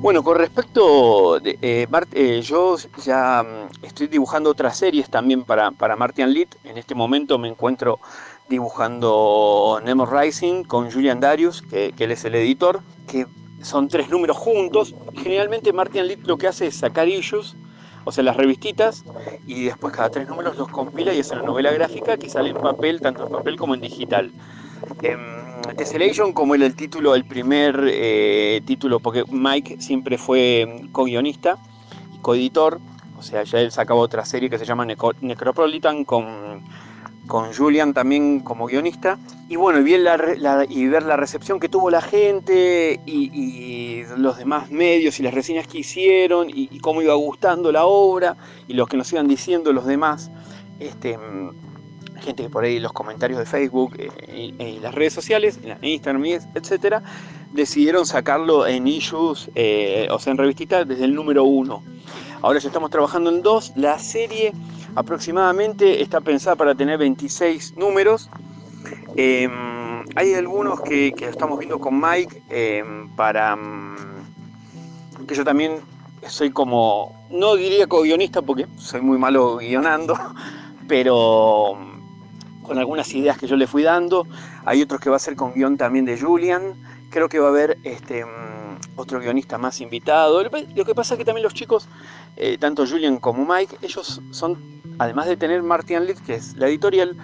Bueno, con respecto, de, eh, eh, yo ya mm, estoy dibujando otras series también para, para Martian Lit. En este momento me encuentro dibujando Nemo Rising con Julian Darius, que, que él es el editor, que son tres números juntos. Generalmente Martian Lit lo que hace es sacar issues, o sea, las revistitas, y después cada tres números los compila y hace una novela gráfica que sale en papel, tanto en papel como en digital. Em, Tessellation, como era el título, el primer eh, título, porque Mike siempre fue mm, co-guionista y coeditor, o sea, ya él sacaba otra serie que se llama Necropolitan con, con Julian también como guionista. Y bueno, y, la y ver la recepción que tuvo la gente y, los demás medios y las reseñas que hicieron y, cómo iba gustando la obra y lo que nos iban diciendo los demás. Este, gente que por ahí los comentarios de Facebook eh, y, las redes sociales, en Instagram, y et- etcétera, decidieron sacarlo en issues, eh, o sea, en revistitas desde el número uno. Ahora ya estamos trabajando en dos. La serie aproximadamente está pensada para tener 26 números. Eh, hay algunos que, estamos viendo con Mike eh, para mm, que yo también soy como, no diría co-guionista porque soy muy malo guionando, pero con algunas ideas que yo le fui dando. Hay otros que va a ser con guion también de Julian. Creo que va a haber este, mm, otro guionista más invitado. Lo que- pasa es que también los chicos, eh, tanto Julian como Mike, ellos son, además de tener Martian Lit, que es la editorial,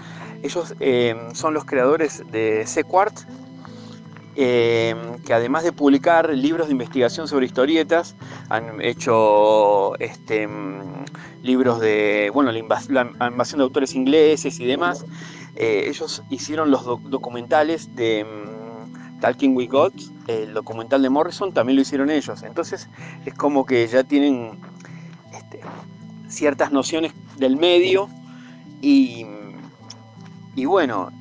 ellos eh, son los creadores de Sequart, eh, que además de publicar libros de investigación sobre historietas, han hecho este, mm, libros de bueno, la, invas- la invasión de autores ingleses y demás. Eh, ellos hicieron los doc- documentales de mm, Talking We Got, el documental de Morrison, también lo hicieron ellos. Entonces es como que ya tienen este, ciertas nociones del medio y, bueno,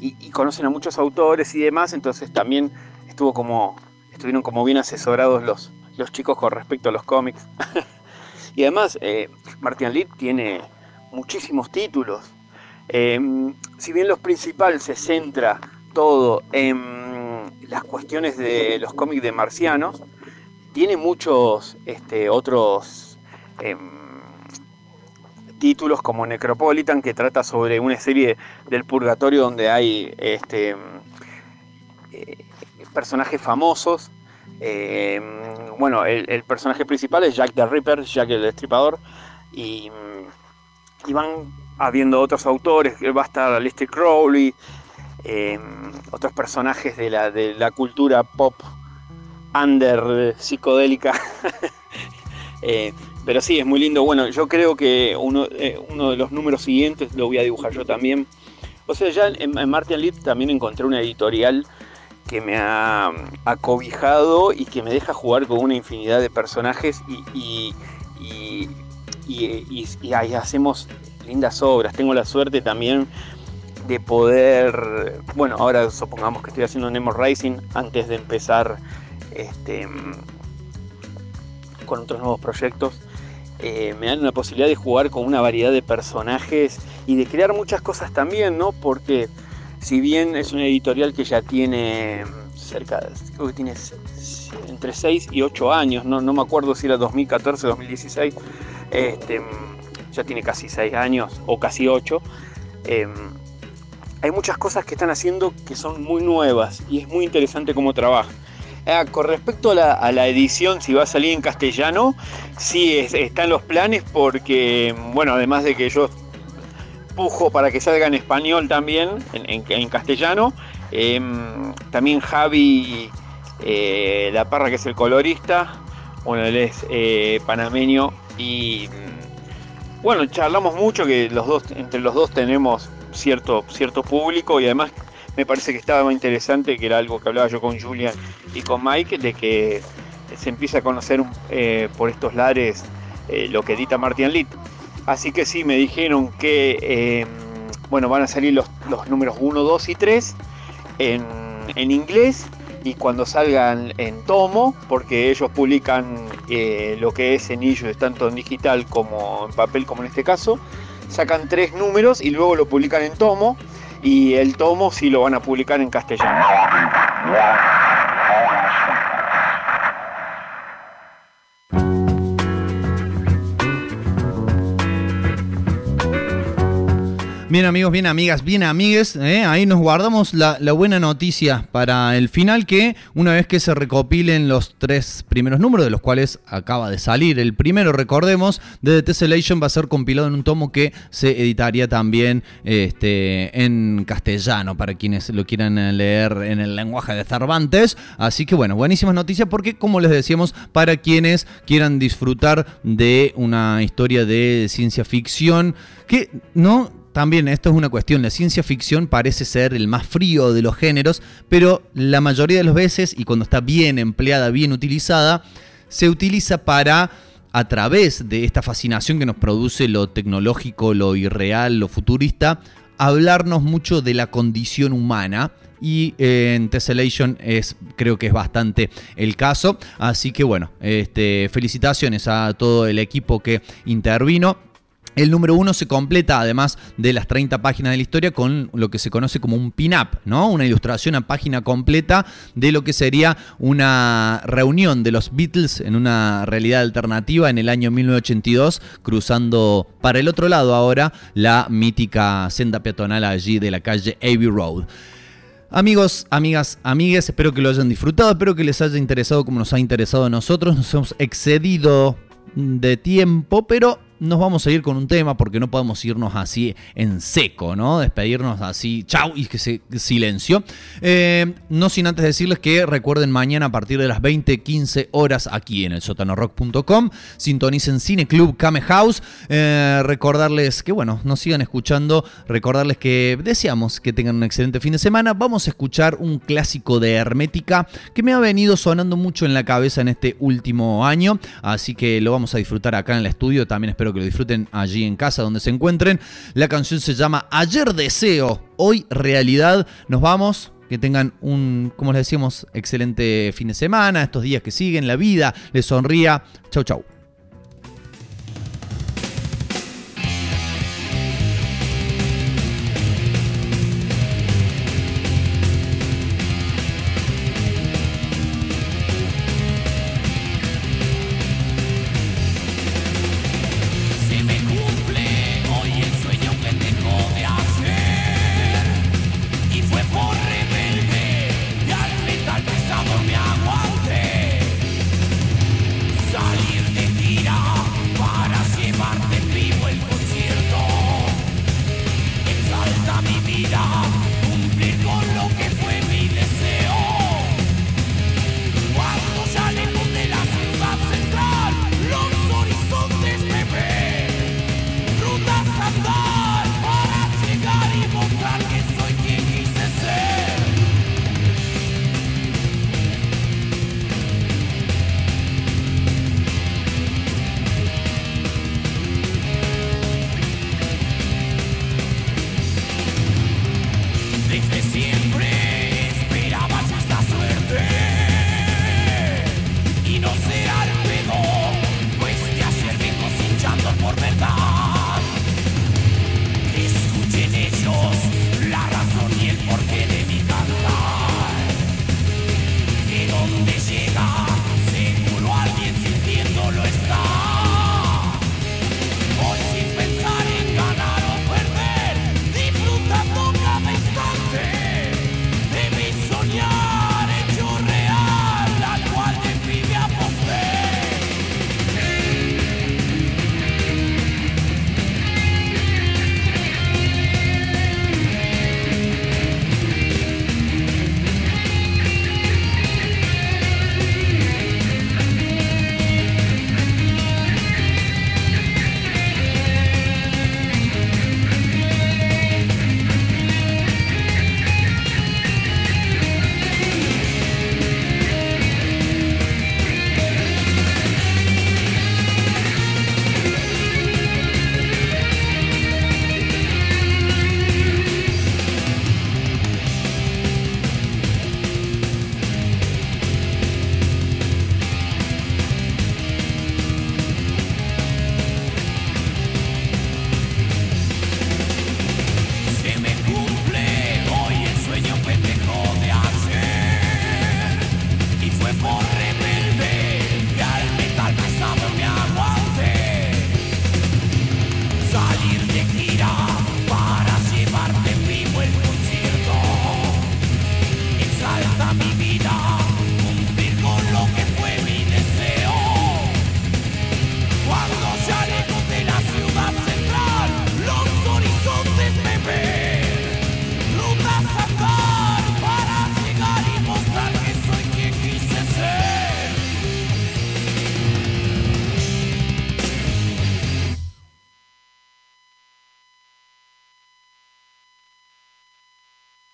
y, conocen a muchos autores y demás, entonces también estuvo como, estuvieron como bien asesorados los, los chicos con respecto a los cómics. y además, eh, Martin Lit tiene muchísimos títulos. Eh, si bien los principales se centra todo en las cuestiones de los cómics de marcianos. Tiene muchos este, otros em, títulos como Necropolitan, que trata sobre una serie del purgatorio donde hay este, eh, personajes famosos. Eh, bueno, el, personaje principal es Jack the Ripper, Jack el Destripador, y, y van habiendo otros autores, va a estar Aleister Crowley, eh, otros personajes de la, de la cultura pop under eh, psicodélica. Eh, pero sí, es muy lindo. Bueno, yo creo que uno, eh, uno de los números siguientes lo voy a dibujar yo también. O sea, ya en, en Martian Lit también encontré una editorial que me ha acobijado y que me deja jugar con una infinidad de personajes y, y- y- y ahí hacemos lindas obras. Tengo la suerte también de poder, bueno, ahora supongamos que estoy haciendo Nemo Rising antes de empezar este, con otros nuevos proyectos. eh, me dan una posibilidad de jugar con una variedad de personajes y de crear muchas cosas también, ¿no? Porque si bien es una editorial que ya tiene cerca, creo que tiene entre 6 y 8 años, no, no me acuerdo si era 2014 o 2016, este, ya tiene casi 6 años o casi 8. Hay muchas cosas que están haciendo que son muy nuevas y es muy interesante cómo trabaja. Ah, con respecto a la, edición, si va a salir en castellano, sí es- está en los planes porque, bueno, además de que yo pujo para que salga en español también, en castellano, em, también Javi eh, La Parra, que es el colorista, bueno, él es eh, panameño y mm, bueno, charlamos mucho que los dos, entre los dos tenemos cierto, cierto público y además me parece que estaba muy interesante, que era algo que hablaba yo con Julian y con Mike, de que se empieza a conocer eh, por estos lares eh, lo que edita Martin Lit. Así que sí, me dijeron que eh, bueno, van a salir los, los números 1, 2 y 3 en, en inglés y cuando salgan en tomo, porque ellos publican lo que es en ellos, tanto en digital como en papel, como en este caso, sacan tres números y luego lo publican en tomo y el tomo sí lo van a publicar en castellano. Bien amigos, bien amigas, bien amigues, ¿eh? ahí nos guardamos la, buena noticia para el final que una vez que se recopilen los tres primeros números, de los cuales acaba de salir el primero, recordemos, de The Tessellation va a ser compilado en un tomo que se editaría también este, en castellano para quienes lo quieran eh, leer en el lenguaje de Cervantes. Así que bueno, buenísimas noticias porque como les decíamos, para quienes quieran disfrutar de una historia de ciencia ficción que no también esto es una cuestión, la ciencia ficción parece ser el más frío de los géneros, pero la mayoría de las veces, y cuando está bien empleada, bien utilizada, se utiliza para, a través de esta fascinación que nos produce lo tecnológico, lo irreal, lo futurista, hablarnos mucho de la condición humana. Y eh, en Tessellation es, creo que es bastante el caso. Así que bueno, este, felicitaciones a todo el equipo que intervino. El número uno se completa, además de las 30 páginas de la historia, con lo que se conoce como un pin-up, ¿no? Una ilustración a página completa de lo que sería una reunión de los Beatles en una realidad alternativa en el año 1982, cruzando para el otro lado ahora la mítica senda peatonal allí de la calle Abbey Road. Amigos, amigas, amigues, espero que lo hayan disfrutado, espero que les haya interesado como nos ha interesado a nosotros. Nos hemos excedido de tiempo, pero nos vamos a ir con un tema porque no podemos irnos así en seco, ¿no? Despedirnos así, chau, y que se silencio. Eh, no sin antes decirles que recuerden mañana a partir de las 20, 15 horas aquí en el sotanorock.com. Sintonicen Cine Club Kame House. Eh, recordarles que, bueno, nos sigan escuchando. Recordarles que deseamos que tengan un excelente fin de semana. Vamos a escuchar un clásico de Hermética que me ha venido sonando mucho en la cabeza en este último año. Así que lo vamos a disfrutar acá en el estudio. También que lo disfruten allí en casa donde se encuentren. La canción se llama Ayer Deseo, hoy Realidad. Nos vamos. Que tengan un, como les decíamos, excelente fin de semana, estos días que siguen, la vida les sonría. Chau, chau.